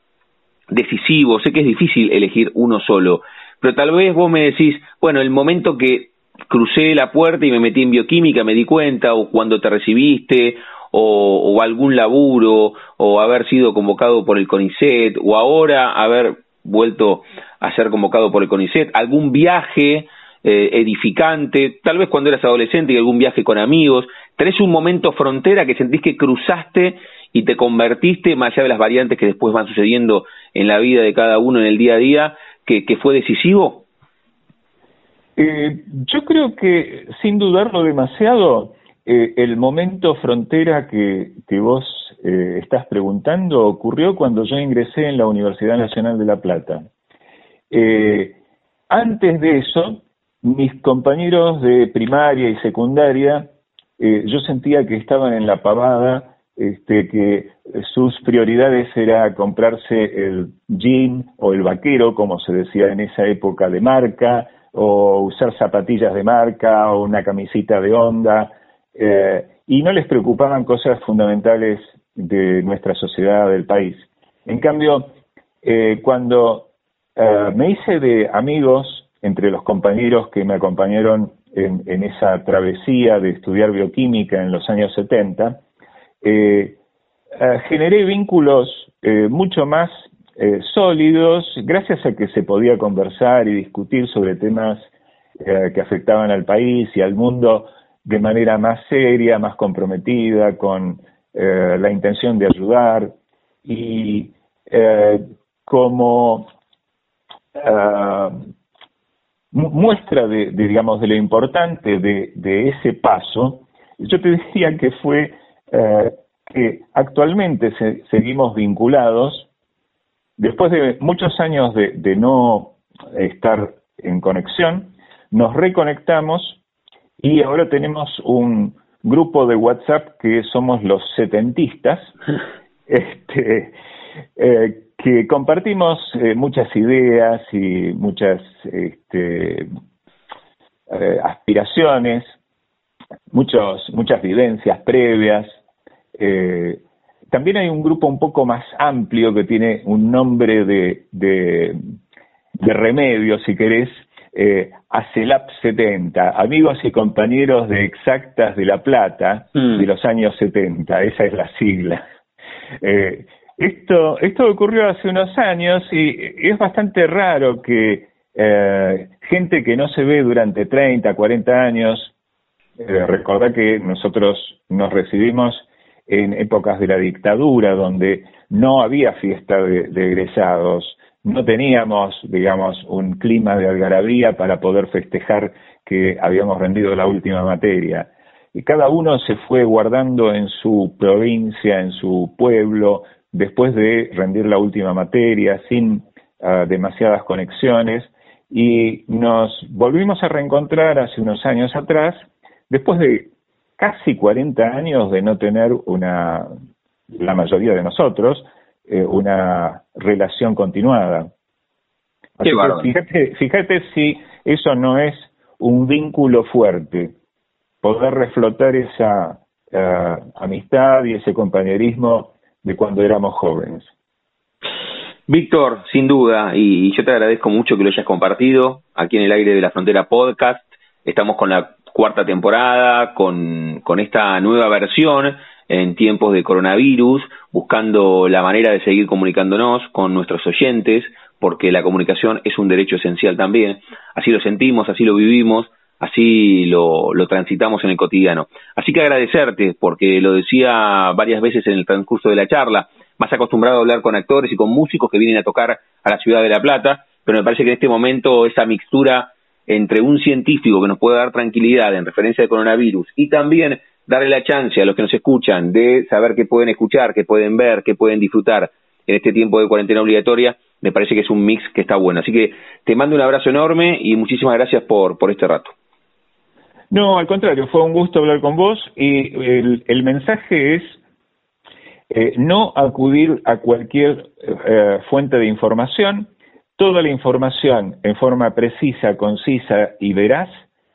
decisivo. Sé que es difícil elegir uno solo, pero tal vez vos me decís, bueno, el momento que crucé la puerta y me metí en bioquímica, me di cuenta, o cuando te recibiste, o, algún laburo, o haber sido convocado por el CONICET, o ahora haber vuelto a ser convocado por el CONICET, algún viaje eh, edificante, tal vez cuando eras adolescente y algún viaje con amigos, tenés un momento frontera que sentís que cruzaste y te convertiste, más allá de las variantes que después van sucediendo en la vida de cada uno en el día a día, que, fue decisivo? Eh, yo creo que, sin dudarlo demasiado, eh, el momento frontera que, vos eh, estás preguntando ocurrió cuando yo ingresé en la Universidad Nacional de La Plata. Eh, antes de eso, mis compañeros de primaria y secundaria, yo sentía que estaban en la pavada, este, que sus prioridades era comprarse el jean o el vaquero, como se decía en esa época, de marca, o usar zapatillas de marca, o una camisita de onda, eh, y no les preocupaban cosas fundamentales de nuestra sociedad, del país. En cambio, eh, cuando eh, me hice de amigos entre los compañeros que me acompañaron en, esa travesía de estudiar bioquímica en los años 70, generé vínculos mucho más sólidos gracias a que se podía conversar y discutir sobre temas que afectaban al país y al mundo de manera más seria, más comprometida, con eh, la intención de ayudar. Y eh, como eh, muestra de, digamos de lo importante de, ese paso, yo te decía que fue que actualmente seguimos vinculados después de muchos años de no estar en conexión, nos reconectamos y ahora tenemos un grupo de WhatsApp que somos los setentistas, este, eh, que compartimos eh, muchas ideas y muchas este, eh, aspiraciones, muchos, muchas vivencias previas. Eh, también hay un grupo un poco más amplio que tiene un nombre de, de, remedio, si querés, eh, ACELAP 70, amigos y compañeros de Exactas de La Plata mm. de los años 70, esa es la sigla. Eh, esto, esto ocurrió hace unos años y es bastante raro que eh, gente que no se ve durante 30, 40 años, eh, recordad que nosotros nos recibimos en épocas de la dictadura, donde no había fiesta de, egresados, no teníamos, digamos, un clima de algarabía para poder festejar que habíamos rendido la última materia. Y cada uno se fue guardando en su provincia, en su pueblo, después de rendir la última materia, sin ah, demasiadas conexiones, y nos volvimos a reencontrar hace unos años atrás, después de casi 40 años de no tener una, la mayoría de nosotros, eh, una relación continuada. fíjate, fíjate si eso no es un vínculo fuerte, poder reflotar esa eh, amistad y ese compañerismo de cuando éramos jóvenes. Víctor, sin duda, y yo te agradezco mucho que lo hayas compartido aquí en el aire de la frontera podcast. Estamos con la cuarta temporada, con, con esta nueva versión en tiempos de coronavirus, buscando la manera de seguir comunicándonos con nuestros oyentes, porque la comunicación es un derecho esencial también. Así lo sentimos, así lo vivimos, así lo, lo transitamos en el cotidiano. Así que agradecerte, porque lo decía varias veces en el transcurso de la charla, más acostumbrado a hablar con actores y con músicos que vienen a tocar a la ciudad de La Plata, pero me parece que en este momento esa mixtura entre un científico que nos puede dar tranquilidad en referencia al coronavirus y también darle la chance a los que nos escuchan de saber qué pueden escuchar, qué pueden ver, qué pueden disfrutar en este tiempo de cuarentena obligatoria, me parece que es un mix que está bueno. Así que te mando un abrazo enorme y muchísimas gracias por, por este rato. No, al contrario, fue un gusto hablar con vos y el mensaje es eh, no acudir a cualquier eh, fuente de información. Toda la información en forma precisa, concisa y veraz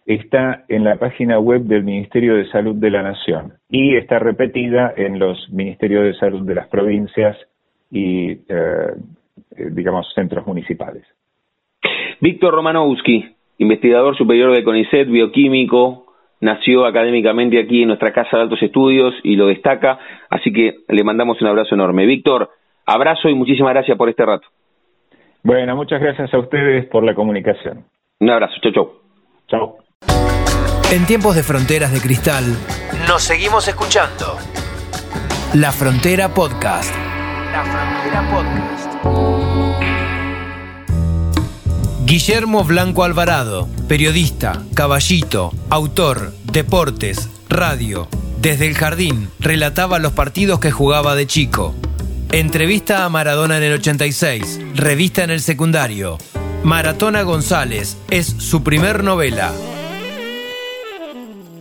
está en la página web del Ministerio de Salud de la Nación y está repetida en los Ministerios de Salud de las provincias y, eh, digamos, centros municipales. Víctor Romanowski, investigador superior de CONICET, bioquímico, nació académicamente aquí en nuestra casa de altos estudios y lo destaca, así que le mandamos un abrazo enorme. Víctor, abrazo y muchísimas gracias por este rato. Bueno, muchas gracias a ustedes por la comunicación. Un abrazo, chau, chau. Chau. En tiempos de fronteras de cristal, nos seguimos escuchando. La Frontera Podcast. La Frontera Podcast. Guillermo Blanco Alvarado, periodista, caballito, autor, deportes, radio. Desde el jardín relataba los partidos que jugaba de chico. Entrevista a Maradona en el 86, revista en el secundario. Maratona González es su primer novela.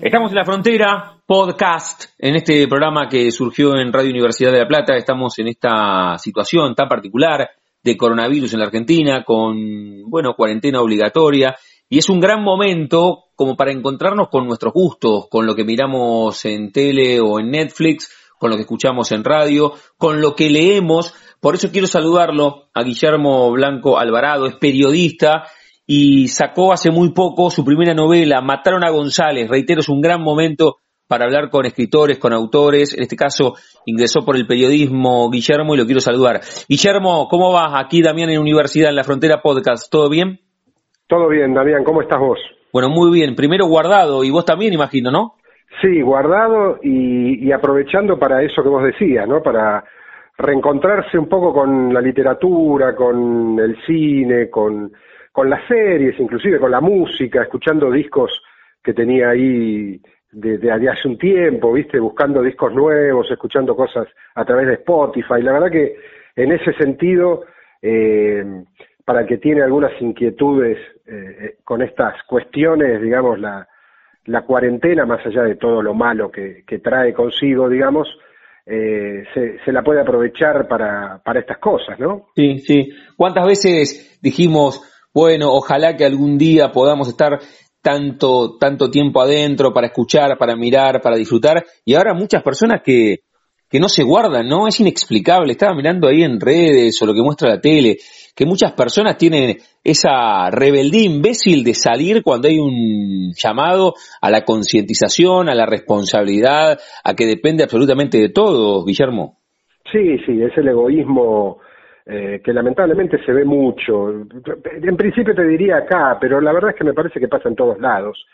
Estamos en la frontera, podcast, en este programa que surgió en Radio Universidad de La Plata. Estamos en esta situación tan particular de coronavirus en la Argentina, con, bueno, cuarentena obligatoria, y es un gran momento como para encontrarnos con nuestros gustos, con lo que miramos en tele o en Netflix, con lo que escuchamos en radio, con lo que leemos. Por eso quiero saludarlo a Guillermo Blanco Alvarado, es periodista y sacó hace muy poco su primera novela, Mataron a González. Reitero, es un gran momento para hablar con escritores, con autores. En este caso ingresó por el periodismo Guillermo y lo quiero saludar. Guillermo, ¿cómo vas? Aquí Damián en Universidad en la Frontera Podcast. ¿Todo bien? Todo bien, Damián. ¿Cómo estás vos? Bueno, muy bien. Primero guardado y vos también, imagino, ¿no? Sí, guardado y, aprovechando para eso que vos decías, ¿no? Para reencontrarse un poco con la literatura, con el cine, con, las series, inclusive con la música, escuchando discos que tenía ahí de, hace un tiempo, viste, buscando discos nuevos, escuchando cosas a través de Spotify. La verdad que en ese sentido, eh, para que tiene algunas inquietudes eh, eh, con estas cuestiones, digamos, la, la cuarentena, más allá de todo lo malo que, que trae consigo, digamos, eh, se, la puede aprovechar para, para estas cosas, ¿no? Sí, sí. ¿Cuántas veces dijimos, bueno, ojalá que algún día podamos estar tanto, tanto tiempo adentro para escuchar, para mirar, para disfrutar, y ahora muchas personas que, que no se guardan, ¿no? Es inexplicable. Estaba mirando ahí en redes o lo que muestra la tele, que muchas personas tienen esa rebeldía imbécil de salir cuando hay un llamado a la concientización, a la responsabilidad, a que depende absolutamente de todo, Guillermo. Sí, sí, es el egoísmo eh, que lamentablemente se ve mucho. En principio te diría acá, pero la verdad es que me parece que pasa en todos lados.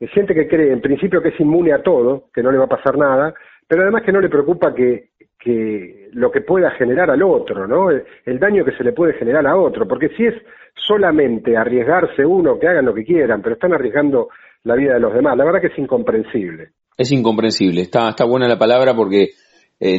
Hay gente que cree en principio que es inmune a todo, que no le va a pasar nada, pero además que no le preocupa que, que lo que pueda generar al otro, ¿no? El, daño que se le puede generar a otro, porque si es solamente arriesgarse uno, que hagan lo que quieran, pero están arriesgando la vida de los demás, la verdad que es incomprensible. Es incomprensible, está, está buena la palabra porque eh,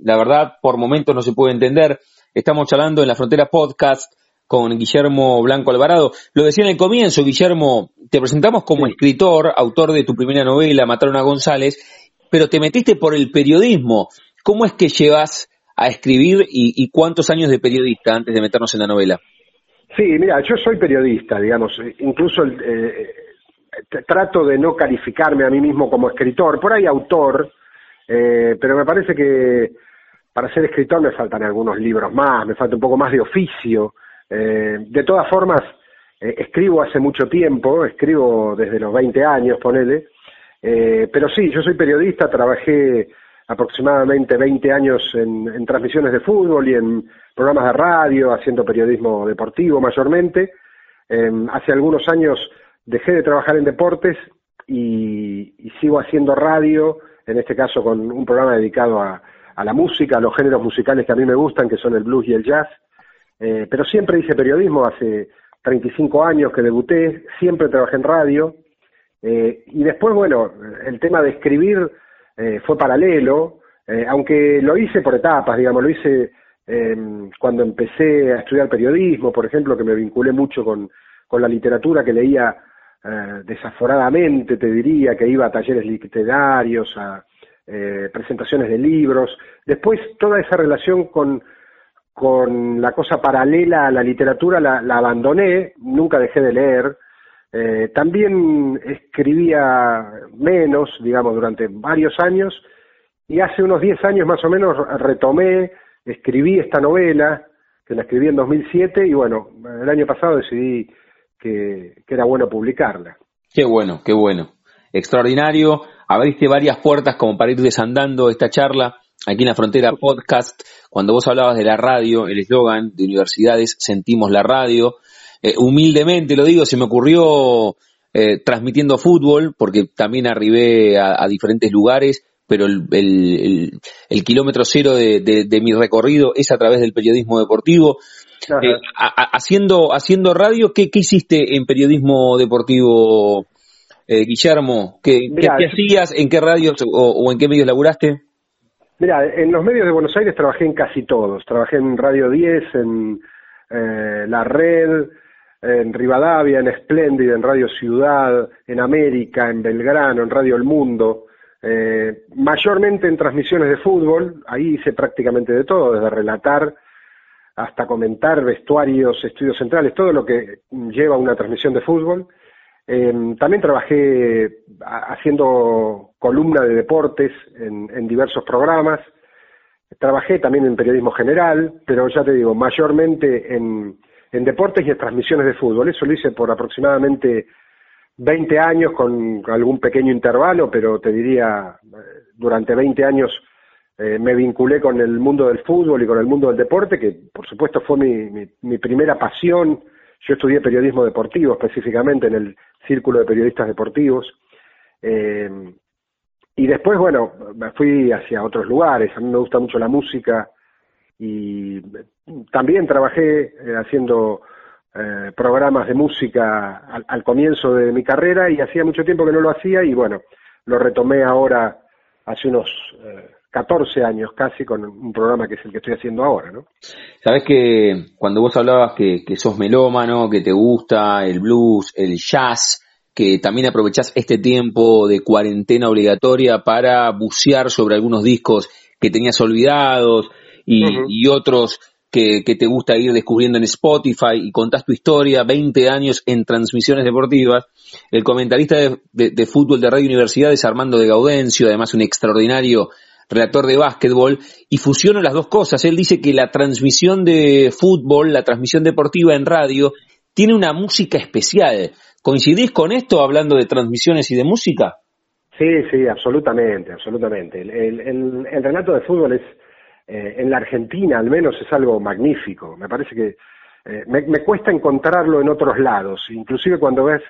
la verdad por momentos no se puede entender. Estamos charlando en la Frontera Podcast con Guillermo Blanco Alvarado. Lo decía en el comienzo, Guillermo, te presentamos como escritor, autor de tu primera novela, Mataron a González, pero te metiste por el periodismo. ¿Cómo es que llevas a escribir y, cuántos años de periodista antes de meternos en la novela? Sí, mira, yo soy periodista, digamos, incluso eh, trato de no calificarme a mí mismo como escritor, por ahí autor, eh, pero me parece que para ser escritor me faltan algunos libros más, me falta un poco más de oficio. Eh, de todas formas, escribo hace mucho tiempo, escribo desde los 20 años, ponele, pero sí, yo soy periodista, trabajé aproximadamente 20 años en, transmisiones de fútbol y en programas de radio, haciendo periodismo deportivo mayormente. Em, hace algunos años dejé de trabajar en deportes y, sigo haciendo radio, en este caso con un programa dedicado a, la música, a los géneros musicales que a mí me gustan, que son el blues y el jazz. Eh, pero siempre hice periodismo, hace 35 años que debuté, siempre trabajé en radio. Eh, y después, bueno, el tema de escribir eh, fue paralelo, eh, aunque lo hice por etapas, digamos, lo hice em, cuando empecé a estudiar periodismo, por ejemplo, que me vinculé mucho con, con la literatura, que leía desaforadamente, te diría, que iba a talleres literarios, a presentaciones de libros. Después, toda esa relación con, con la cosa paralela a la literatura la abandoné, nunca dejé de leer, eh, también escribía menos, digamos, durante varios años y hace unos 10 años más o menos retomé, escribí esta novela, que la escribí en 2007 y bueno, el año pasado decidí que, era bueno publicarla. Qué bueno, qué bueno. Extraordinario. Abriste varias puertas como para ir desandando esta charla aquí en la frontera podcast. Cuando vos hablabas de la radio, el eslogan de universidades, sentimos la radio. Eh, humildemente lo digo, se me ocurrió eh, transmitiendo fútbol, porque también arribé a, diferentes lugares, pero el, el, kilómetro cero de, de, mi recorrido es a través del periodismo deportivo. Eh, haciendo, haciendo radio, ¿qué, ¿qué, hiciste en periodismo deportivo, Guillermo? ¿Qué, hacías? ¿En qué radios o, en qué medios laburaste? Mira, en los medios de Buenos Aires trabajé en casi todos. Trabajé en Radio 10, en La Red, en Rivadavia, en Splendid, en Radio Ciudad, en América, en Belgrano, en Radio El Mundo, eh, mayormente en transmisiones de fútbol, ahí hice prácticamente de todo, desde relatar hasta comentar vestuarios, estudios centrales, todo lo que lleva una transmisión de fútbol. Eh, también trabajé haciendo columna de deportes en diversos programas. Trabajé también en periodismo general, pero ya te digo, mayormente en, en deportes y en transmisiones de fútbol. Eso lo hice por aproximadamente 20 años con algún pequeño intervalo, pero te diría, eh, durante 20 años eh, me vinculé con el mundo del fútbol y con el mundo del deporte, que por supuesto fue mi, primera pasión. Yo estudié periodismo deportivo específicamente en el Círculo de Periodistas Deportivos. Eh, y después, bueno, me fui hacia otros lugares. A mí me gusta mucho la música y también trabajé eh, haciendo eh, programas de música al, comienzo de mi carrera y hacía mucho tiempo que no lo hacía y bueno, lo retomé ahora hace unos 14 eh, años casi con un programa que es el que estoy haciendo ahora, ¿no? Sabes que cuando vos hablabas que, que sos melómano, que te gusta el blues, el jazz, que también aprovechás este tiempo de cuarentena obligatoria para bucear sobre algunos discos que tenías olvidados y, otros que, te gusta ir descubriendo en Spotify y contás tu historia, 20 años en transmisiones deportivas. El comentarista de, fútbol de Radio Universidad es Armando de Gaudencio, además un extraordinario relator de básquetbol, y fusiona las dos cosas. Él dice que la transmisión de fútbol, la transmisión deportiva en radio, tiene una música especial. ¿Coincidís con esto hablando de transmisiones y de música? Sí, sí, absolutamente, absolutamente. El, relato de fútbol es, eh, en la Argentina al menos, es algo magnífico. Me parece que eh, me, cuesta encontrarlo en otros lados, inclusive cuando ves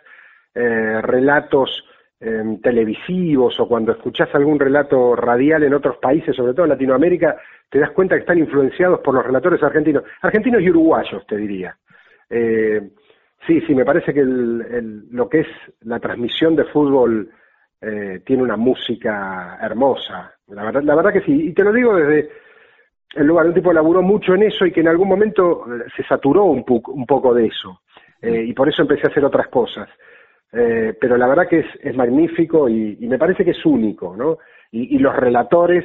eh, relatos em, televisivos o cuando escuchás algún relato radial en otros países, sobre todo en Latinoamérica, te das cuenta que están influenciados por los relatores argentinos, argentinos y uruguayos, te diría. sí, sí, me parece que lo que es la transmisión de fútbol eh, tiene una música hermosa. La verdad, la verdad que sí. Y te lo digo desde el lugar, un tipo laburó mucho en eso y que en algún momento eh, se saturó un, un poco de eso. Eh, y por eso empecé a hacer otras cosas. pero la verdad que es, es magnífico y, me parece que es único, ¿no? Y, los relatores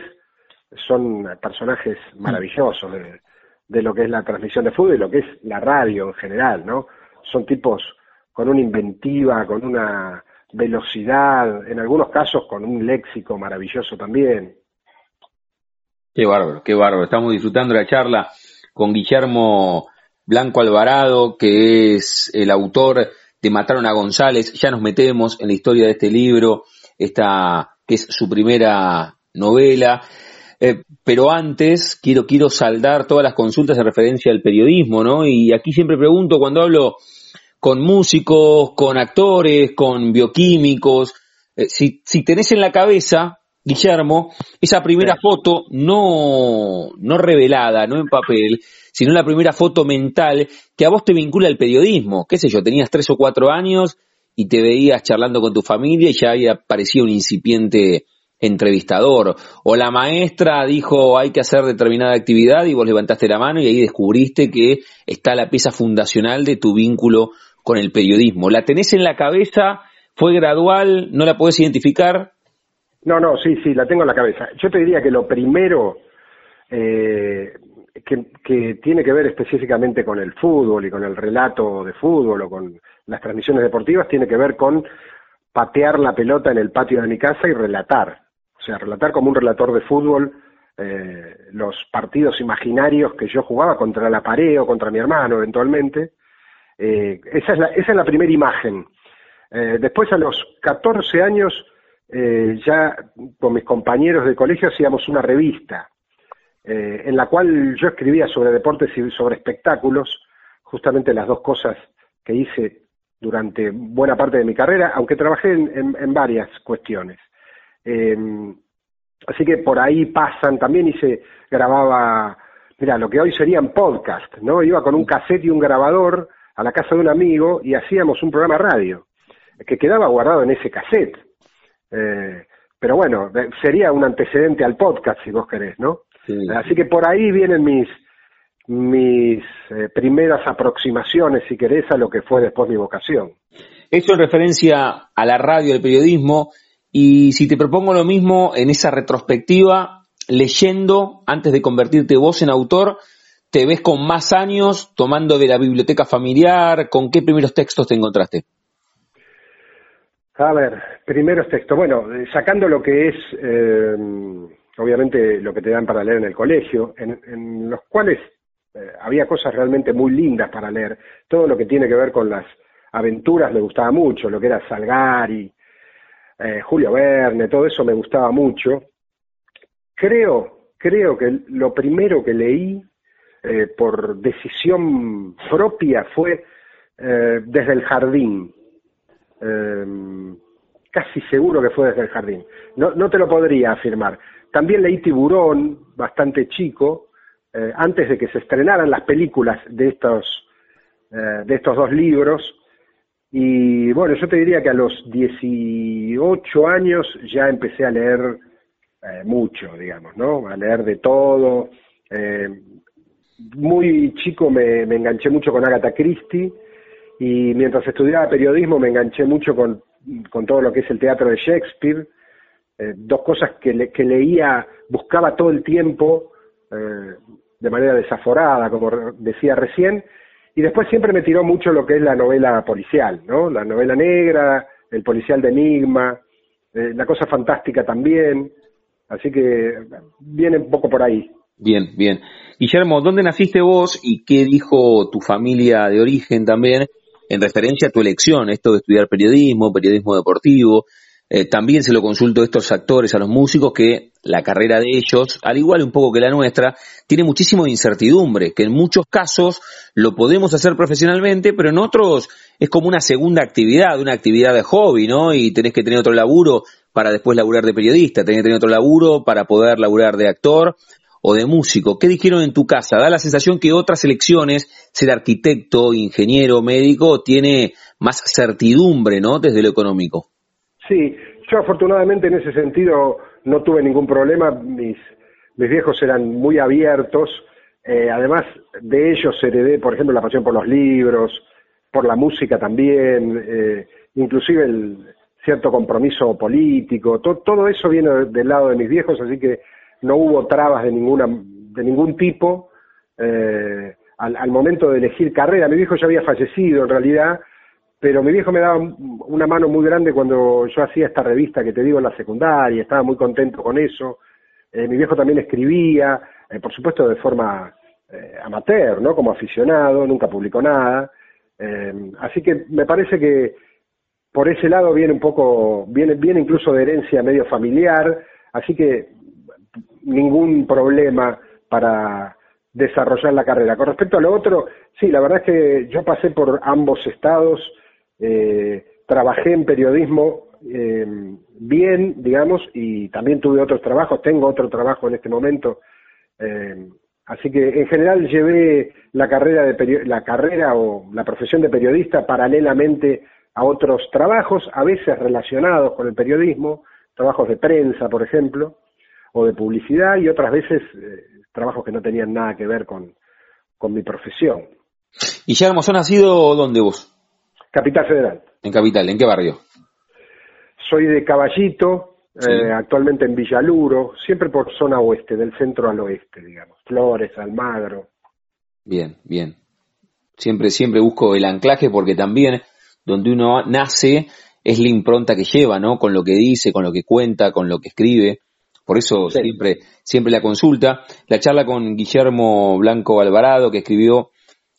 son personajes maravillosos de, de lo que es la transmisión de fútbol y lo que es la radio en general, ¿no? Son tipos con una inventiva, con una velocidad, en algunos casos con un léxico maravilloso también. Qué bárbaro, qué bárbaro. Estamos disfrutando la charla con Guillermo Blanco Alvarado, que es el autor de Mataron a González. Ya nos metemos en la historia de este libro, esta que es su primera novela. Eh, pero antes quiero, quiero saldar todas las consultas de referencia al periodismo, ¿no? Y aquí siempre pregunto cuando hablo con músicos, con actores, con bioquímicos. Eh, si, si tenés en la cabeza, Guillermo, esa primera foto no, no revelada, no en papel, sino la primera foto mental que a vos te vincula al periodismo. ¿Qué sé yo? Tenías tres o cuatro años y te veías charlando con tu familia y ya había aparecido un incipiente entrevistador. O la maestra dijo hay que hacer determinada actividad y vos levantaste la mano y ahí descubriste que está la pieza fundacional de tu vínculo con el periodismo. ¿La tenés en la cabeza? ¿Fue gradual? ¿No la podés identificar? No, no, sí, sí, la tengo en la cabeza. Yo te diría que lo primero eh, que, tiene que ver específicamente con el fútbol y con el relato de fútbol o con las transmisiones deportivas tiene que ver con patear la pelota en el patio de mi casa y relatar. O sea, relatar como un relator de fútbol eh, los partidos imaginarios que yo jugaba contra la pared o contra mi hermano eventualmente eh, esa, es la, esa es la primera imagen. Eh, después a los 14 años eh, ya con mis compañeros de colegio hacíamos una revista en la cual yo escribía sobre deportes y sobre espectáculos, justamente las dos cosas que hice durante buena parte de mi carrera, aunque trabajé en, varias cuestiones. así que por ahí pasan, también hice, grababa, mira, lo que hoy serían podcast, ¿no? Iba con un cassette y un grabador a la casa de un amigo y hacíamos un programa radio que quedaba guardado en ese cassette. Eh, pero bueno, sería un antecedente al podcast, si vos querés, ¿no? Así que por ahí vienen mis mis eh, primeras aproximaciones, si querés, a lo que fue después mi vocación. Eso en referencia a la radio, al periodismo, y si te propongo lo mismo en esa retrospectiva, leyendo, antes de convertirte vos en autor, ¿Te ves con más años tomando de la biblioteca familiar? ¿Con qué primeros textos te encontraste? A ver, primeros textos. Bueno, eh, sacando lo que es, eh, obviamente, lo que te dan para leer en el colegio, en, los cuales eh, había cosas realmente muy lindas para leer. Todo lo que tiene que ver con las aventuras me gustaba mucho, lo que era Salgari, Julio Verne, todo eso me gustaba mucho. Creo, creo que lo primero que leí eh, por decisión propia fue eh, desde el jardín. Eh, casi seguro que fue desde el jardín. No, no te lo podría afirmar. También leí Tiburón, bastante chico, antes de que se estrenaran las películas de estos, de estos dos libros. Y bueno, yo te diría que a los 18 años ya empecé a leer mucho, digamos, ¿no? A leer de todo. Eh, muy chico me, enganché mucho con Agatha Christie y mientras estudiaba periodismo me enganché mucho con, todo lo que es el teatro de Shakespeare eh, dos cosas que, que, leía, buscaba todo el tiempo eh, de manera desaforada, como decía recién, y después siempre me tiró mucho lo que es la novela policial, ¿no? La novela negra, el policial de enigma, eh, la cosa fantástica también, así que viene un poco por ahí. Bien, bien. Guillermo, ¿dónde naciste vos y qué dijo tu familia de origen también en referencia a tu elección, esto de estudiar periodismo, periodismo deportivo? Eh, también se lo consulto a estos actores, a los músicos, que la carrera de ellos, al igual un poco que la nuestra, tiene muchísimo incertidumbre, que en muchos casos lo podemos hacer profesionalmente, pero en otros es como una segunda actividad, una actividad de hobby, ¿no? Y tenés que tener otro laburo para después laburar de periodista, tenés que tener otro laburo para poder laburar de actor o de músico. ¿Qué dijeron en tu casa? Da la sensación que otras elecciones, ser arquitecto, ingeniero, médico, tiene más certidumbre, ¿no? Desde lo económico. Sí, yo afortunadamente en ese sentido no tuve ningún problema, mis, mis viejos eran muy abiertos, eh, además de ellos heredé, por ejemplo, la pasión por los libros, por la música también, eh, inclusive el cierto compromiso político, todo eso viene del lado de mis viejos, así que no hubo trabas de ninguna de ningún tipo eh, al, al, momento de elegir carrera. Mi viejo ya había fallecido en realidad, pero mi viejo me daba una mano muy grande cuando yo hacía esta revista que te digo en la secundaria, estaba muy contento con eso. Eh, mi viejo también escribía, eh, por supuesto de forma amateur, ¿no? Como aficionado, nunca publicó nada. así que me parece que por ese lado viene un poco, viene, viene incluso de herencia medio familiar, así que ningún problema para desarrollar la carrera. Con respecto a lo otro, sí, la verdad es que yo pasé por ambos estados, eh, trabajé en periodismo eh, bien, digamos, y también tuve otros trabajos, tengo otro trabajo en este momento, eh, así que en general llevé la carrera de la carrera o la profesión de periodista paralelamente a otros trabajos, a veces relacionados con el periodismo, trabajos de prensa, por ejemplo, o de publicidad, y otras veces trabajos que no tenían nada que ver con, con mi profesión. ¿Y ya ¿ha nacido dónde vos? Capital Federal. En Capital, ¿en qué barrio? Soy de Caballito, eh, actualmente en Villaluro, siempre por zona oeste, del centro al oeste, digamos. Flores, Almagro. Bien, bien. Siempre, siempre busco el anclaje porque también donde uno nace es la impronta que lleva, ¿no? Con lo que dice, con lo que cuenta, con lo que escribe. Por eso siempre, siempre la consulta. La charla con Guillermo Blanco Alvarado, que escribió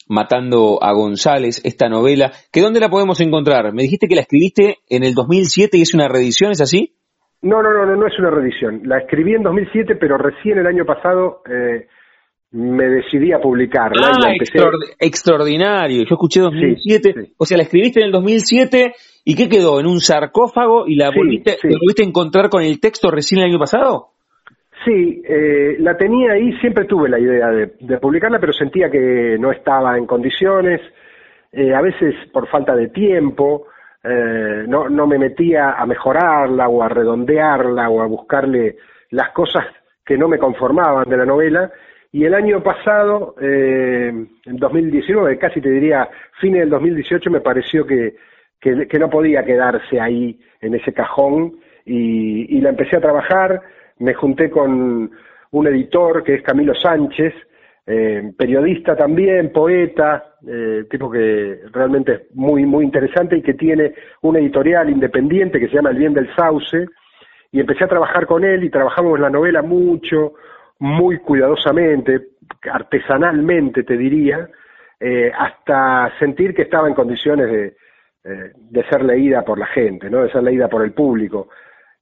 Matando a González, esta novela, que dónde la podemos encontrar? Me dijiste que la escribiste en el 2007 y es una reedición, ¿es así? No, no, no, no, es una reedición. La escribí en 2007, pero recién el año pasado eh, me decidí a publicarla. Ah, extraordinario. Yo escuché 2007. O sea, la escribiste en el 2007 y ¿qué quedó? ¿En un sarcófago y la volviste, volviste a encontrar con el texto recién el año pasado? Sí, eh, la tenía ahí, siempre tuve la idea de, publicarla, pero sentía que no estaba en condiciones, eh, a veces por falta de tiempo, eh, no, no me metía a mejorarla o a redondearla o a buscarle las cosas que no me conformaban de la novela. Y el año pasado, en 2019, casi te diría fines del 2018, me pareció que, que, no podía quedarse ahí en ese cajón y, y la empecé a trabajar. Me junté con un editor que es Camilo Sánchez, eh, periodista también, poeta, eh, tipo que realmente es muy, muy interesante y que tiene una editorial independiente que se llama El Bien del Sauce, y empecé a trabajar con él y trabajamos la novela mucho, muy cuidadosamente, artesanalmente te diría, eh, hasta sentir que estaba en condiciones de, de ser leída por la gente, ¿no? de ser leída por el público.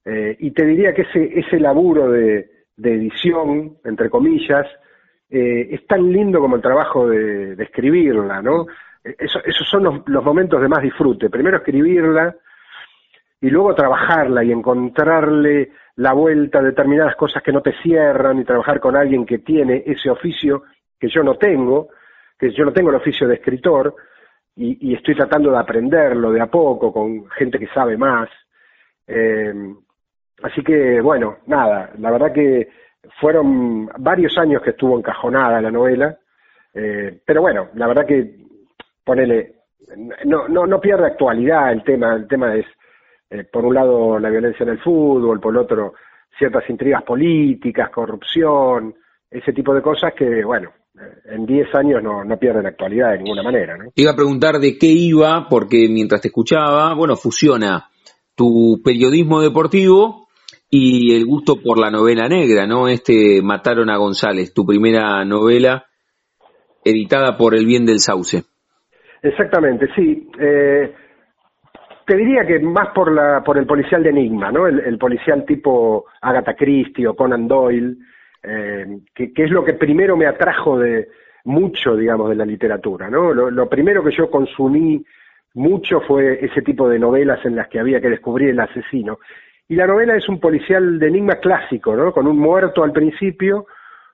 Eh, y te diría que ese, ese laburo de, edición, entre comillas, eh, es tan lindo como el trabajo de, escribirla, ¿no? Eso, esos son los, los, momentos de más disfrute. Primero escribirla y luego trabajarla y encontrarle la vuelta a determinadas cosas que no te cierran y trabajar con alguien que tiene ese oficio que yo no tengo, que yo no tengo el oficio de escritor y, y estoy tratando de aprenderlo de a poco con gente que sabe más. Eh, Así que, bueno, nada, la verdad que fueron varios años que estuvo encajonada la novela, eh, pero bueno, la verdad que ponele, no, no, no pierde actualidad el tema, el tema es, eh, por un lado la violencia en el fútbol, por el otro ciertas intrigas políticas, corrupción, ese tipo de cosas que, bueno, en 10 años no, no pierden actualidad de ninguna manera. ¿no? Iba a preguntar de qué iba, porque mientras te escuchaba, bueno, fusiona tu periodismo deportivo y el gusto por la novela negra, ¿no? Este Mataron a González, tu primera novela editada por El Bien del Sauce. Exactamente, sí. Eh, te diría que más por la por el policial de Enigma, ¿no? El, policial tipo Agatha Christie o Conan Doyle, eh, que, es lo que primero me atrajo de mucho, digamos, de la literatura, ¿no? Lo, primero que yo consumí mucho fue ese tipo de novelas en las que había que descubrir el asesino. Y la novela es un policial de enigma clásico, ¿no? Con un muerto al principio,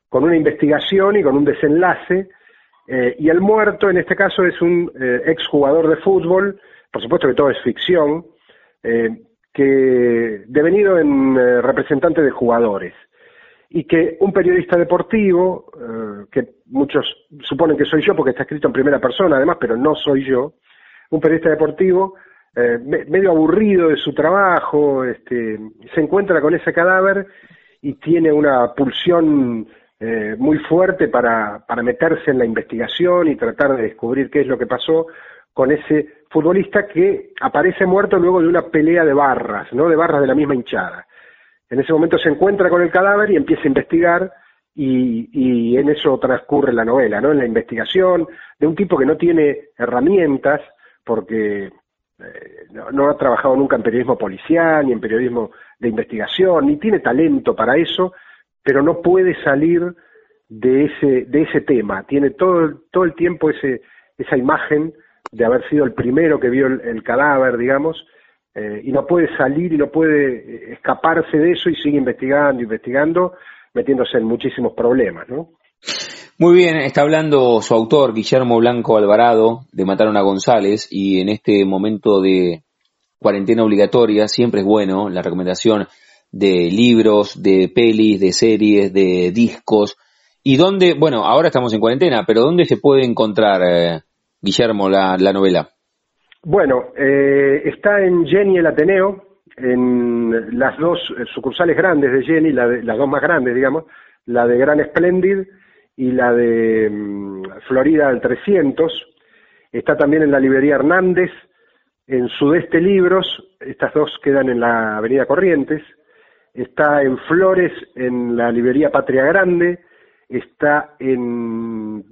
con una investigación y con un desenlace. Eh, y el muerto, en este caso, es un eh, exjugador de fútbol por supuesto que todo es ficción, eh, que devenido en representante de jugadores y que un periodista deportivo, eh, que muchos suponen que soy yo porque está escrito en primera persona además, pero no soy yo, un periodista deportivo medio aburrido de su trabajo, este, se encuentra con ese cadáver y tiene una pulsión muy fuerte para, para meterse en la investigación y tratar de descubrir qué es lo que pasó con ese futbolista que aparece muerto luego de una pelea de barras, ¿no? De barras de la misma hinchada. En ese momento se encuentra con el cadáver y empieza a investigar y, en eso transcurre la novela, ¿no? En la investigación de un tipo que no tiene herramientas porque eh, no, ha trabajado nunca en periodismo policial ni en periodismo de investigación, ni tiene talento para eso, pero no puede salir de ese, de ese tema. Tiene todo, todo el tiempo ese, esa imagen de haber sido el primero que vio el, cadáver, digamos, eh, y no puede salir y no puede eh, escaparse de eso y sigue investigando, investigando, metiéndose en muchísimos problemas, ¿no? Muy bien, está hablando su autor, Guillermo Blanco Alvarado, de Mataron a González, y en este momento de cuarentena obligatoria siempre es bueno la recomendación de libros, de pelis, de series, de discos, y dónde, bueno, ahora estamos en cuarentena, pero ¿dónde se puede encontrar eh, Guillermo, la, novela? Bueno, eh, está en Jenny el Ateneo, en las dos sucursales grandes de Jenny, las dos más grandes, digamos, la de Gran Splendid y la de mm, Florida al 300. Está también en la librería Hernández, en Sudeste Libros, estas dos quedan en la Avenida Corrientes. Está en Flores, en la librería Patria Grande. Está en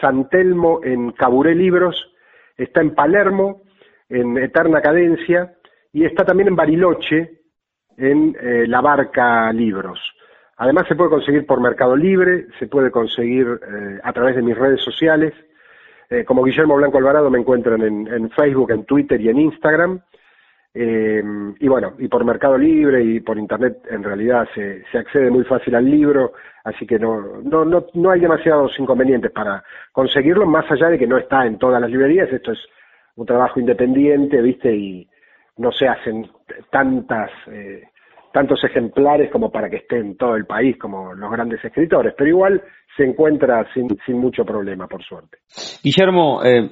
San Telmo en Caburé Libros, está en Palermo, en Eterna Cadencia, y está también en Bariloche, en eh, La Barca Libros. Además se puede conseguir por Mercado Libre, se puede conseguir eh, a través de mis redes sociales. Eh, como Guillermo Blanco Alvarado me encuentran en, Facebook, en Twitter y en Instagram. y bueno, y por Mercado Libre y por Internet en realidad se accede muy fácil al libro así que no, no, no, no hay demasiados inconvenientes para conseguirlo, más allá de que no está en todas las librerías, esto es un trabajo independiente, ¿viste? Y no se hacen tantas, eh, tantos ejemplares como para que esté en todo el país como los grandes escritores, pero igual se encuentra sin, sin mucho problema, por suerte. Guillermo, eh,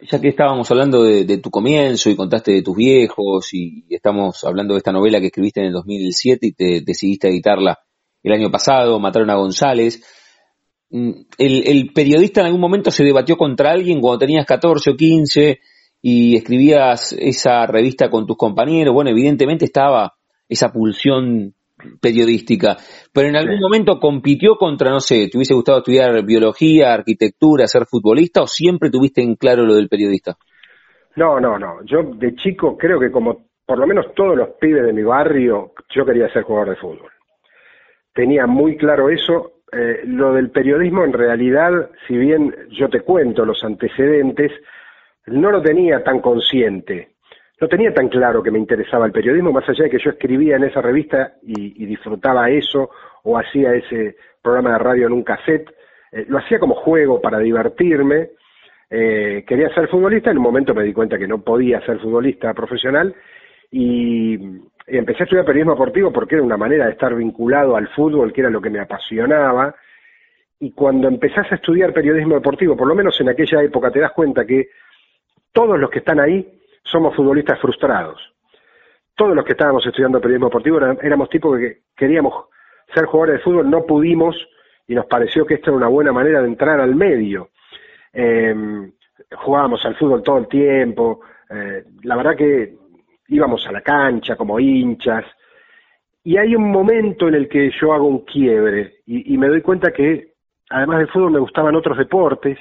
ya que estábamos hablando de, tu comienzo y contaste de tus viejos y estamos hablando de esta novela que escribiste en el 2007 y te decidiste editarla el año pasado, mataron a González. Mm, el, periodista en algún momento se debatió contra alguien cuando tenías 14 o 15 y escribías esa revista con tus compañeros. Bueno, evidentemente estaba esa pulsión periodística, pero en algún momento compitió contra, no sé, ¿te hubiese gustado estudiar biología, arquitectura, ser futbolista o siempre tuviste en claro lo del periodista? No, no, no. Yo de chico creo que como por lo menos todos los pibes de mi barrio, yo quería ser jugador de fútbol tenía muy claro eso. Eh, lo del periodismo, en realidad, si bien yo te cuento los antecedentes, no lo tenía tan consciente. No tenía tan claro que me interesaba el periodismo, más allá de que yo escribía en esa revista y, disfrutaba eso, o hacía ese programa de radio en un cassette. Eh, lo hacía como juego para divertirme. Eh, quería ser futbolista, en un momento me di cuenta que no podía ser futbolista profesional y, empecé a estudiar periodismo deportivo porque era una manera de estar vinculado al fútbol, que era lo que me apasionaba. Y cuando empezás a estudiar periodismo deportivo, por lo menos en aquella época, te das cuenta que todos los que están ahí somos futbolistas frustrados. todos los que estábamos estudiando periodismo deportivo éramos tipos que queríamos ser jugadores de fútbol, no pudimos y nos pareció que esto era una buena manera de entrar al medio. Eh, jugábamos al fútbol todo el tiempo, eh, la verdad que íbamos a la cancha como hinchas, y hay un momento en el que yo hago un quiebre y, me doy cuenta que además del fútbol me gustaban otros deportes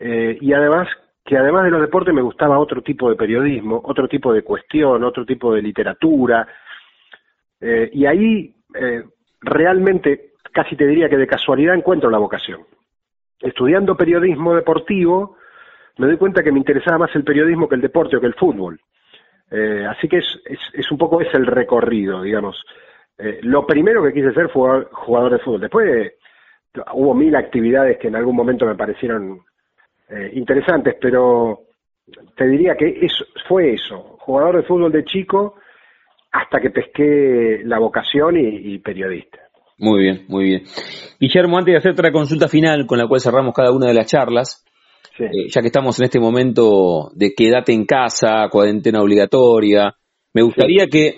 eh, y además que además de los deportes me gustaba otro tipo de periodismo, otro tipo de cuestión, otro tipo de literatura. Eh, y ahí eh, realmente, casi te diría que de casualidad encuentro la vocación. Estudiando periodismo deportivo, me doy cuenta que me interesaba más el periodismo que el deporte o que el fútbol. Eh, así que es, es, un poco ese el recorrido, digamos. Eh, lo primero que quise ser fue jugador de fútbol. Después hubo mil actividades que en algún momento me parecieron eh, interesantes, pero te diría que eso, fue eso, jugador de fútbol de chico hasta que pesqué la vocación y, y periodista. Muy bien, muy bien. Guillermo, antes de hacer otra consulta final con la cual cerramos cada una de las charlas, eh, ya que estamos en este momento de quédate en casa, cuarentena obligatoria, me gustaría que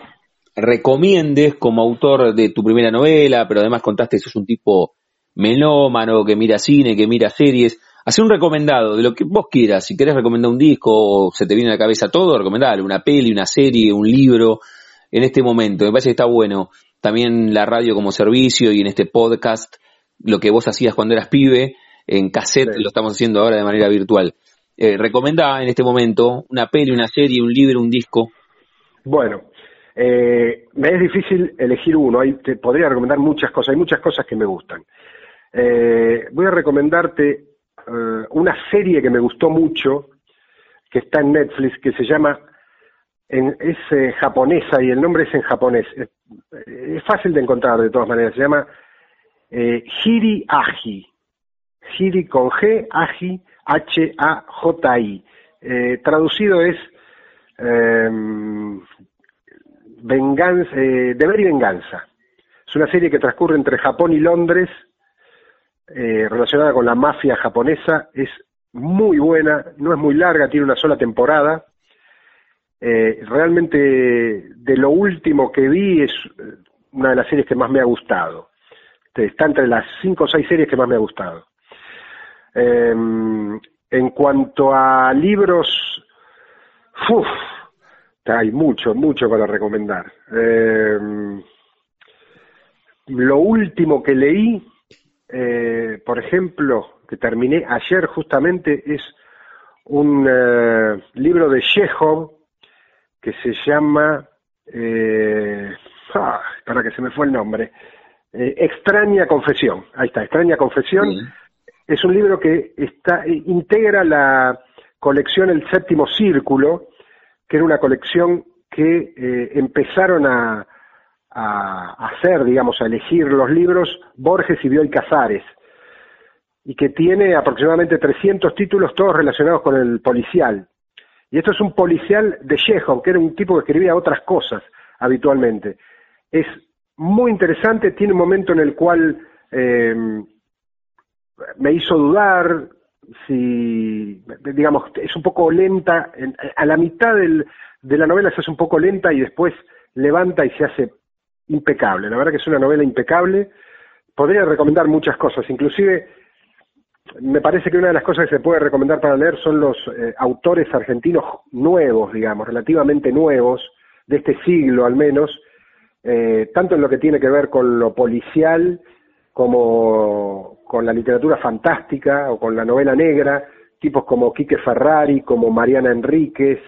recomiendes como autor de tu primera novela, pero además contaste que sos un tipo melómano, que mira cine, que mira series, hacer un recomendado de lo que vos quieras, si querés recomendar un disco o se te viene a la cabeza todo, recomendale una peli, una serie, un libro, en este momento, me parece que está bueno. También la radio como servicio y en este podcast, lo que vos hacías cuando eras pibe, en cassette, lo estamos haciendo ahora de manera virtual. Eh, ¿Recomendá en este momento una peli, una serie, un libro, un disco? Bueno, eh, me es difícil elegir uno, Hay, te podría recomendar muchas cosas, hay muchas cosas que me gustan. Eh, voy a recomendarte eh, una serie que me gustó mucho, que está en Netflix, que se llama, en, es japonesa y el nombre es en japonés, es, es, fácil de encontrar de todas maneras, se llama Hiri Aji, Hiri con G, Aji, H-A-J-I. Eh, traducido es eh, venganza, eh, Deber y Venganza. Es una serie que transcurre entre Japón y Londres, eh, relacionada con la mafia japonesa. Es muy buena, no es muy larga, tiene una sola temporada. Realmente de lo último que vi es una de las series que más me ha gustado. Está entre las cinco o seis series que más me ha gustado. Em, en cuanto a libros, uf, hay mucho, mucho para recomendar. Em, lo último que leí, eh, por ejemplo, que terminé ayer justamente, es un eh, libro de Chekhov que se llama, eh, ah, para que se me fue el nombre, eh, Extraña Confesión. Ahí está, Extraña Confesión. Es un libro que integra la colección El Séptimo Círculo, que era una colección que eh, empezaron a, hacer, digamos, a elegir los libros Borges y Bioy Casares, y que tiene aproximadamente 300 títulos, todos relacionados con el policial. Y esto es un policial de Chekhov, que era un tipo que escribía otras cosas habitualmente. Es muy interesante, tiene un momento en el cual eh, me hizo dudar si, digamos, es un poco lenta, a la mitad del, de la novela se hace un poco lenta y después levanta y se hace impecable. La verdad que es una novela impecable. Podría recomendar muchas cosas, inclusive me parece que una de las cosas que se puede recomendar para leer son los eh, autores argentinos nuevos, digamos, relativamente nuevos, de este siglo al menos, eh, tanto en lo que tiene que ver con lo policial como con la literatura fantástica o con la novela negra, tipos como Quique Ferrari, como Mariana Enríquez,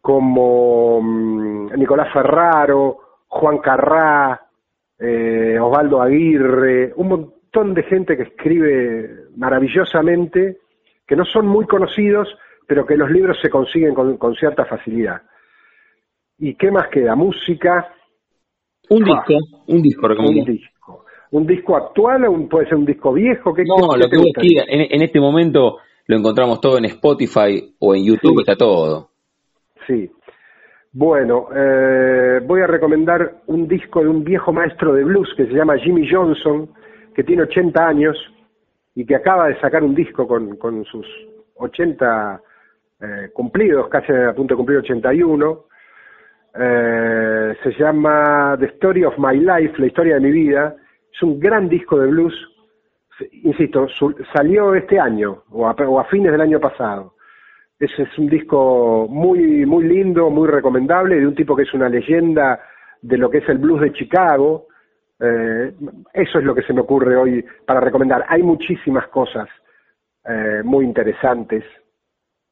como mm, Nicolás Ferraro, Juan Carrá, eh, Osvaldo Aguirre, un montón de gente que escribe maravillosamente, que no son muy conocidos, pero que los libros se consiguen con, cierta facilidad. ¿Y qué más queda? Música. Un disco, un disco, Un disco un disco actual o puede ser un disco viejo? ¿Qué, no, lo que vos En, este momento lo encontramos todo en Spotify o en YouTube, está todo. Sí. Bueno, eh, voy a recomendar un disco de un viejo maestro de blues que se llama Jimmy Johnson, que tiene 80 años y que acaba de sacar un disco con, con sus 80 eh, cumplidos, casi a punto de cumplir 81. eh, se llama The Story of My Life, la historia de mi vida. Es un gran disco de blues. Insisto, salió este año o a, fines del año pasado. Ese es un disco muy, muy lindo, muy recomendable, de un tipo que es una leyenda de lo que es el blues de Chicago. Eh, eso es lo que se me ocurre hoy para recomendar. Hay muchísimas cosas eh, muy interesantes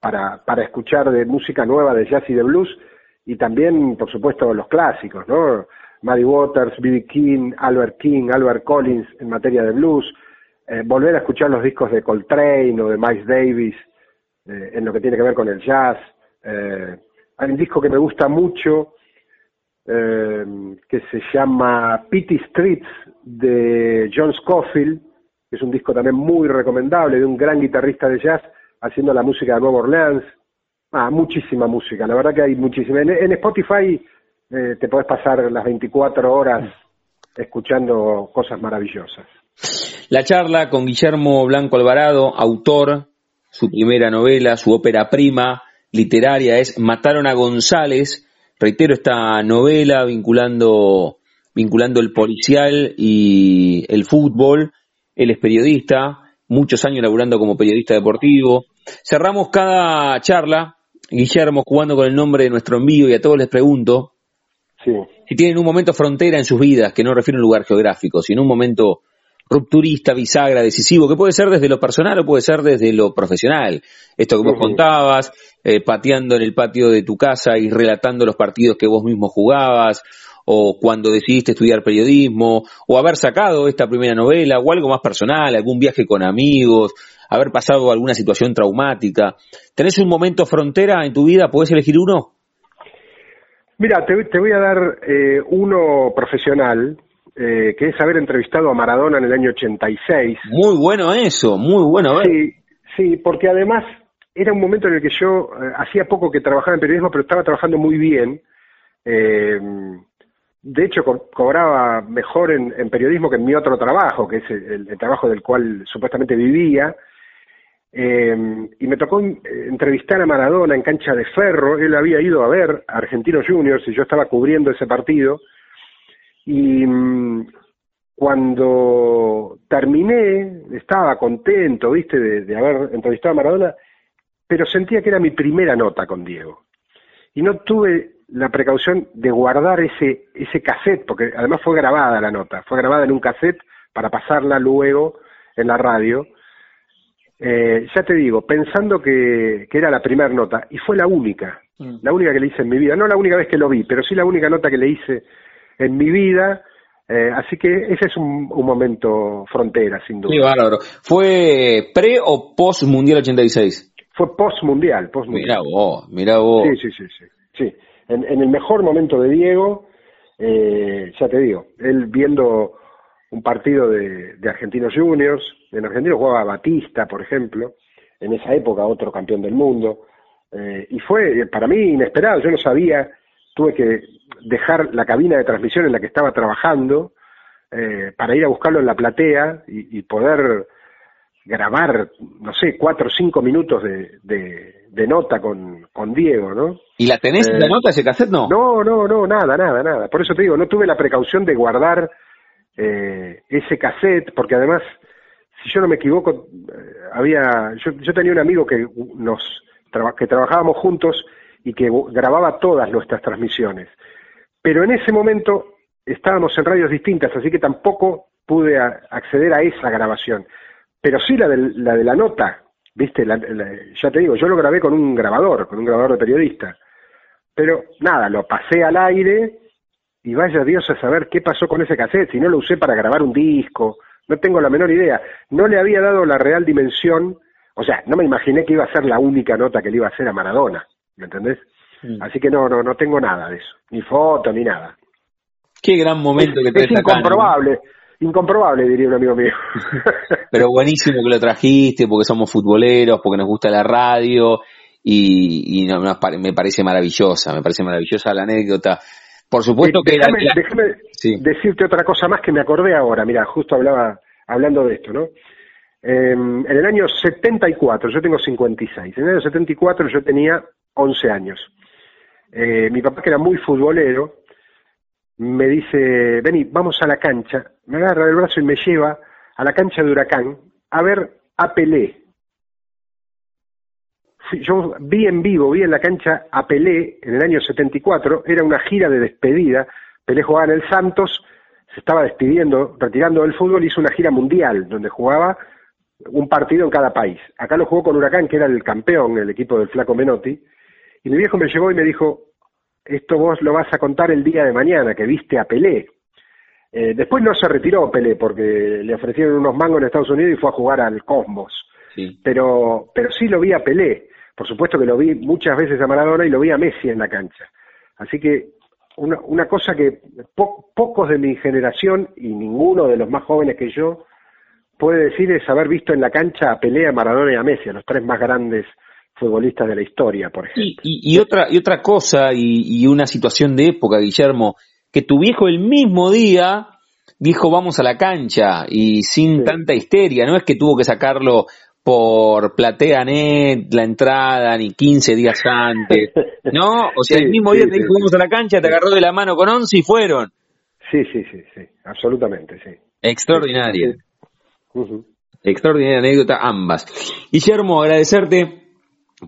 para, para escuchar de música nueva, de jazz y de blues, y también, por supuesto, los clásicos, ¿no? Muddy Waters, B.B. King, Albert King, Albert Collins en materia de blues, eh, volver a escuchar los discos de Coltrane o de Miles Davis eh, en lo que tiene que ver con el jazz. Eh, hay un disco que me gusta mucho que se llama Pity Streets de John Scofield, que es un disco también muy recomendable de un gran guitarrista de jazz haciendo la música de Nueva Orleans. Ah, muchísima música, la verdad que hay muchísima. En, Spotify eh, te puedes pasar las 24 horas escuchando cosas maravillosas. La charla con Guillermo Blanco Alvarado, autor, su primera novela, su ópera prima literaria es Mataron a González. Reitero esta novela vinculando, vinculando el policial y el fútbol. Él es periodista, muchos años laburando como periodista deportivo. Cerramos cada charla, Guillermo, jugando con el nombre de nuestro envío y a todos les pregunto si tienen un momento frontera en sus vidas, que no refiere a un lugar geográfico, sino un momento rupturista, bisagra, decisivo, que puede ser desde lo personal o puede ser desde lo profesional. Esto que vos contabas, eh, pateando en el patio de tu casa y relatando los partidos que vos mismo jugabas, o cuando decidiste estudiar periodismo, o haber sacado esta primera novela, o algo más personal, algún viaje con amigos, haber pasado alguna situación traumática. ¿Tenés un momento frontera en tu vida? ¿Puedes elegir uno? Mira, te, voy a dar eh, uno profesional, eh, que es haber entrevistado a Maradona en el año 86. Muy bueno eso, muy bueno. Sí, sí, porque además era un momento en el que yo eh, hacía poco que trabajaba en periodismo, pero estaba trabajando muy bien. Eh, de hecho, cobraba mejor en, periodismo que en mi otro trabajo, que es el, trabajo del cual supuestamente vivía. Eh, y me tocó eh, entrevistar a Maradona en cancha de ferro. Él había ido a ver a Argentinos Juniors y yo estaba cubriendo ese partido. Y mm, cuando terminé, estaba contento, viste, de haber entrevistado a Maradona, pero sentía que era mi primera nota con Diego. Y no tuve la precaución de guardar ese, ese cassette, porque además fue grabada la nota, fue grabada en un cassette para pasarla luego en la radio. Eh, ya te digo, pensando que, que era la primera nota, y fue la única, mm. la única que le hice en mi vida, no la única vez que lo vi, pero sí la única nota que le hice en mi vida, eh, así que ese es un, un, momento frontera, sin duda. Sí, bárbaro. ¿Fue pre o post Mundial 86? Fue post Mundial, post Mira vos, mira vos. Sí, sí, sí, sí. sí en, el mejor momento de Diego, eh, ya te digo, él viendo un partido de, Argentinos Juniors, en Argentina jugaba Batista, por ejemplo, en esa época otro campeón del mundo, eh, y fue para mí inesperado, yo no sabía, tuve que dejar la cabina de transmisión en la que estaba trabajando eh, para ir a buscarlo en la platea y, poder grabar, no sé, cuatro o cinco minutos de, de nota con, con Diego, ¿no? ¿Y la tenés la eh, nota ese cassette? No. No, no, no, nada, nada, nada. Por eso te digo, no tuve la precaución de guardar eh, ese cassette, porque además, si yo no me equivoco, eh, había, yo, yo tenía un amigo que nos que trabajábamos juntos y que grababa todas nuestras transmisiones. Pero en ese momento estábamos en radios distintas, así que tampoco pude acceder a esa grabación. Pero sí la de la, de la nota, viste, ya te digo, yo lo grabé con un grabador, con un grabador de periodista. Pero nada, lo pasé al aire y vaya Dios a saber qué pasó con ese cassette, si no lo usé para grabar un disco, no tengo la menor idea. No le había dado la real dimensión, o sea, no me imaginé que iba a ser la única nota que le iba a hacer a Maradona, ¿me entendés? Mm. Así que no, no, no tengo nada de eso, ni foto, ni nada. Qué gran momento que Es incomprobable incomprobable, diría un amigo mío. Pero buenísimo que lo trajiste, porque somos futboleros, porque nos gusta la radio, y, y no, me parece maravillosa, me parece maravillosa la anécdota. Por supuesto que... Déjame, déjame decirte otra cosa más que me acordé ahora, mira, justo hablaba hablando de esto, ¿no? Em, en el año 74, yo tengo 56, en el año 74 yo tenía 11 años. eh, mi papá que era muy futbolero, me dice, vení, vamos a la cancha, me agarra el brazo y me lleva a la cancha de Huracán a ver a Pelé. Yo vi en vivo, vi en la cancha a Pelé en el año 74, era una gira de despedida, Pelé jugaba en el Santos, se estaba despidiendo, retirando del fútbol, hizo una gira mundial donde jugaba un partido en cada país. Acá lo jugó con Huracán, que era el campeón, el equipo del Flaco Menotti, y mi viejo me llevó y me dijo, esto vos lo vas a contar el día de mañana, que viste a Pelé. Eh, después no se retiró Pelé porque le ofrecieron unos mangos en Estados Unidos y fue a jugar al Cosmos. Pero, pero sí lo vi a Pelé. Por supuesto que lo vi muchas veces a Maradona y lo vi a Messi en la cancha. Así que una, una cosa que pocos de mi generación y ninguno de los más jóvenes que yo puede decir es haber visto en la cancha a Pelé, a Maradona y a Messi, a los tres más grandes futbolistas de la historia, por ejemplo. Y, otra, y otra cosa, y, una situación de época, Guillermo, que tu viejo el mismo día dijo vamos a la cancha y sin tanta histeria, no es que tuvo que sacarlo por PlateaNet, la entrada, ni 15 días antes, ¿no? O sea, el mismo día te dijo vamos a la cancha, te agarró de la mano con 11 y fueron. Sí, sí, sí, sí, absolutamente, sí. Extraordinaria. Extraordinaria anécdota ambas. Guillermo, agradecerte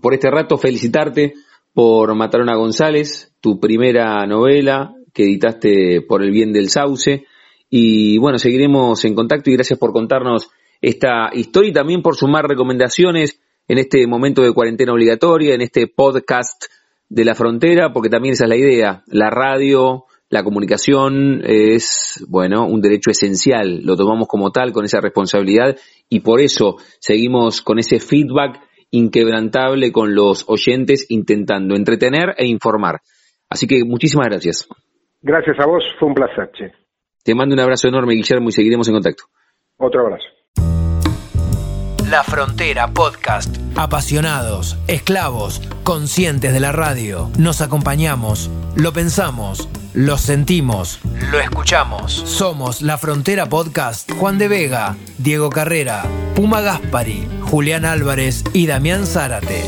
por este rato, felicitarte por Matarona González, tu primera novela que editaste por el bien del sauce. Y bueno, seguiremos en contacto y gracias por contarnos esta historia y también por sumar recomendaciones en este momento de cuarentena obligatoria, en este podcast de la frontera, porque también esa es la idea. La radio, la comunicación es, bueno, un derecho esencial, lo tomamos como tal, con esa responsabilidad, y por eso seguimos con ese feedback inquebrantable con los oyentes, intentando entretener e informar. Así que muchísimas gracias. Gracias a vos, fue un placer. Che. Te mando un abrazo enorme, Guillermo, y seguiremos en contacto. Otro abrazo. La Frontera Podcast. Apasionados, esclavos, conscientes de la radio. Nos acompañamos, lo pensamos, lo sentimos, lo escuchamos. Somos La Frontera Podcast. Juan de Vega, Diego Carrera, Puma Gaspari, Julián Álvarez y Damián Zárate.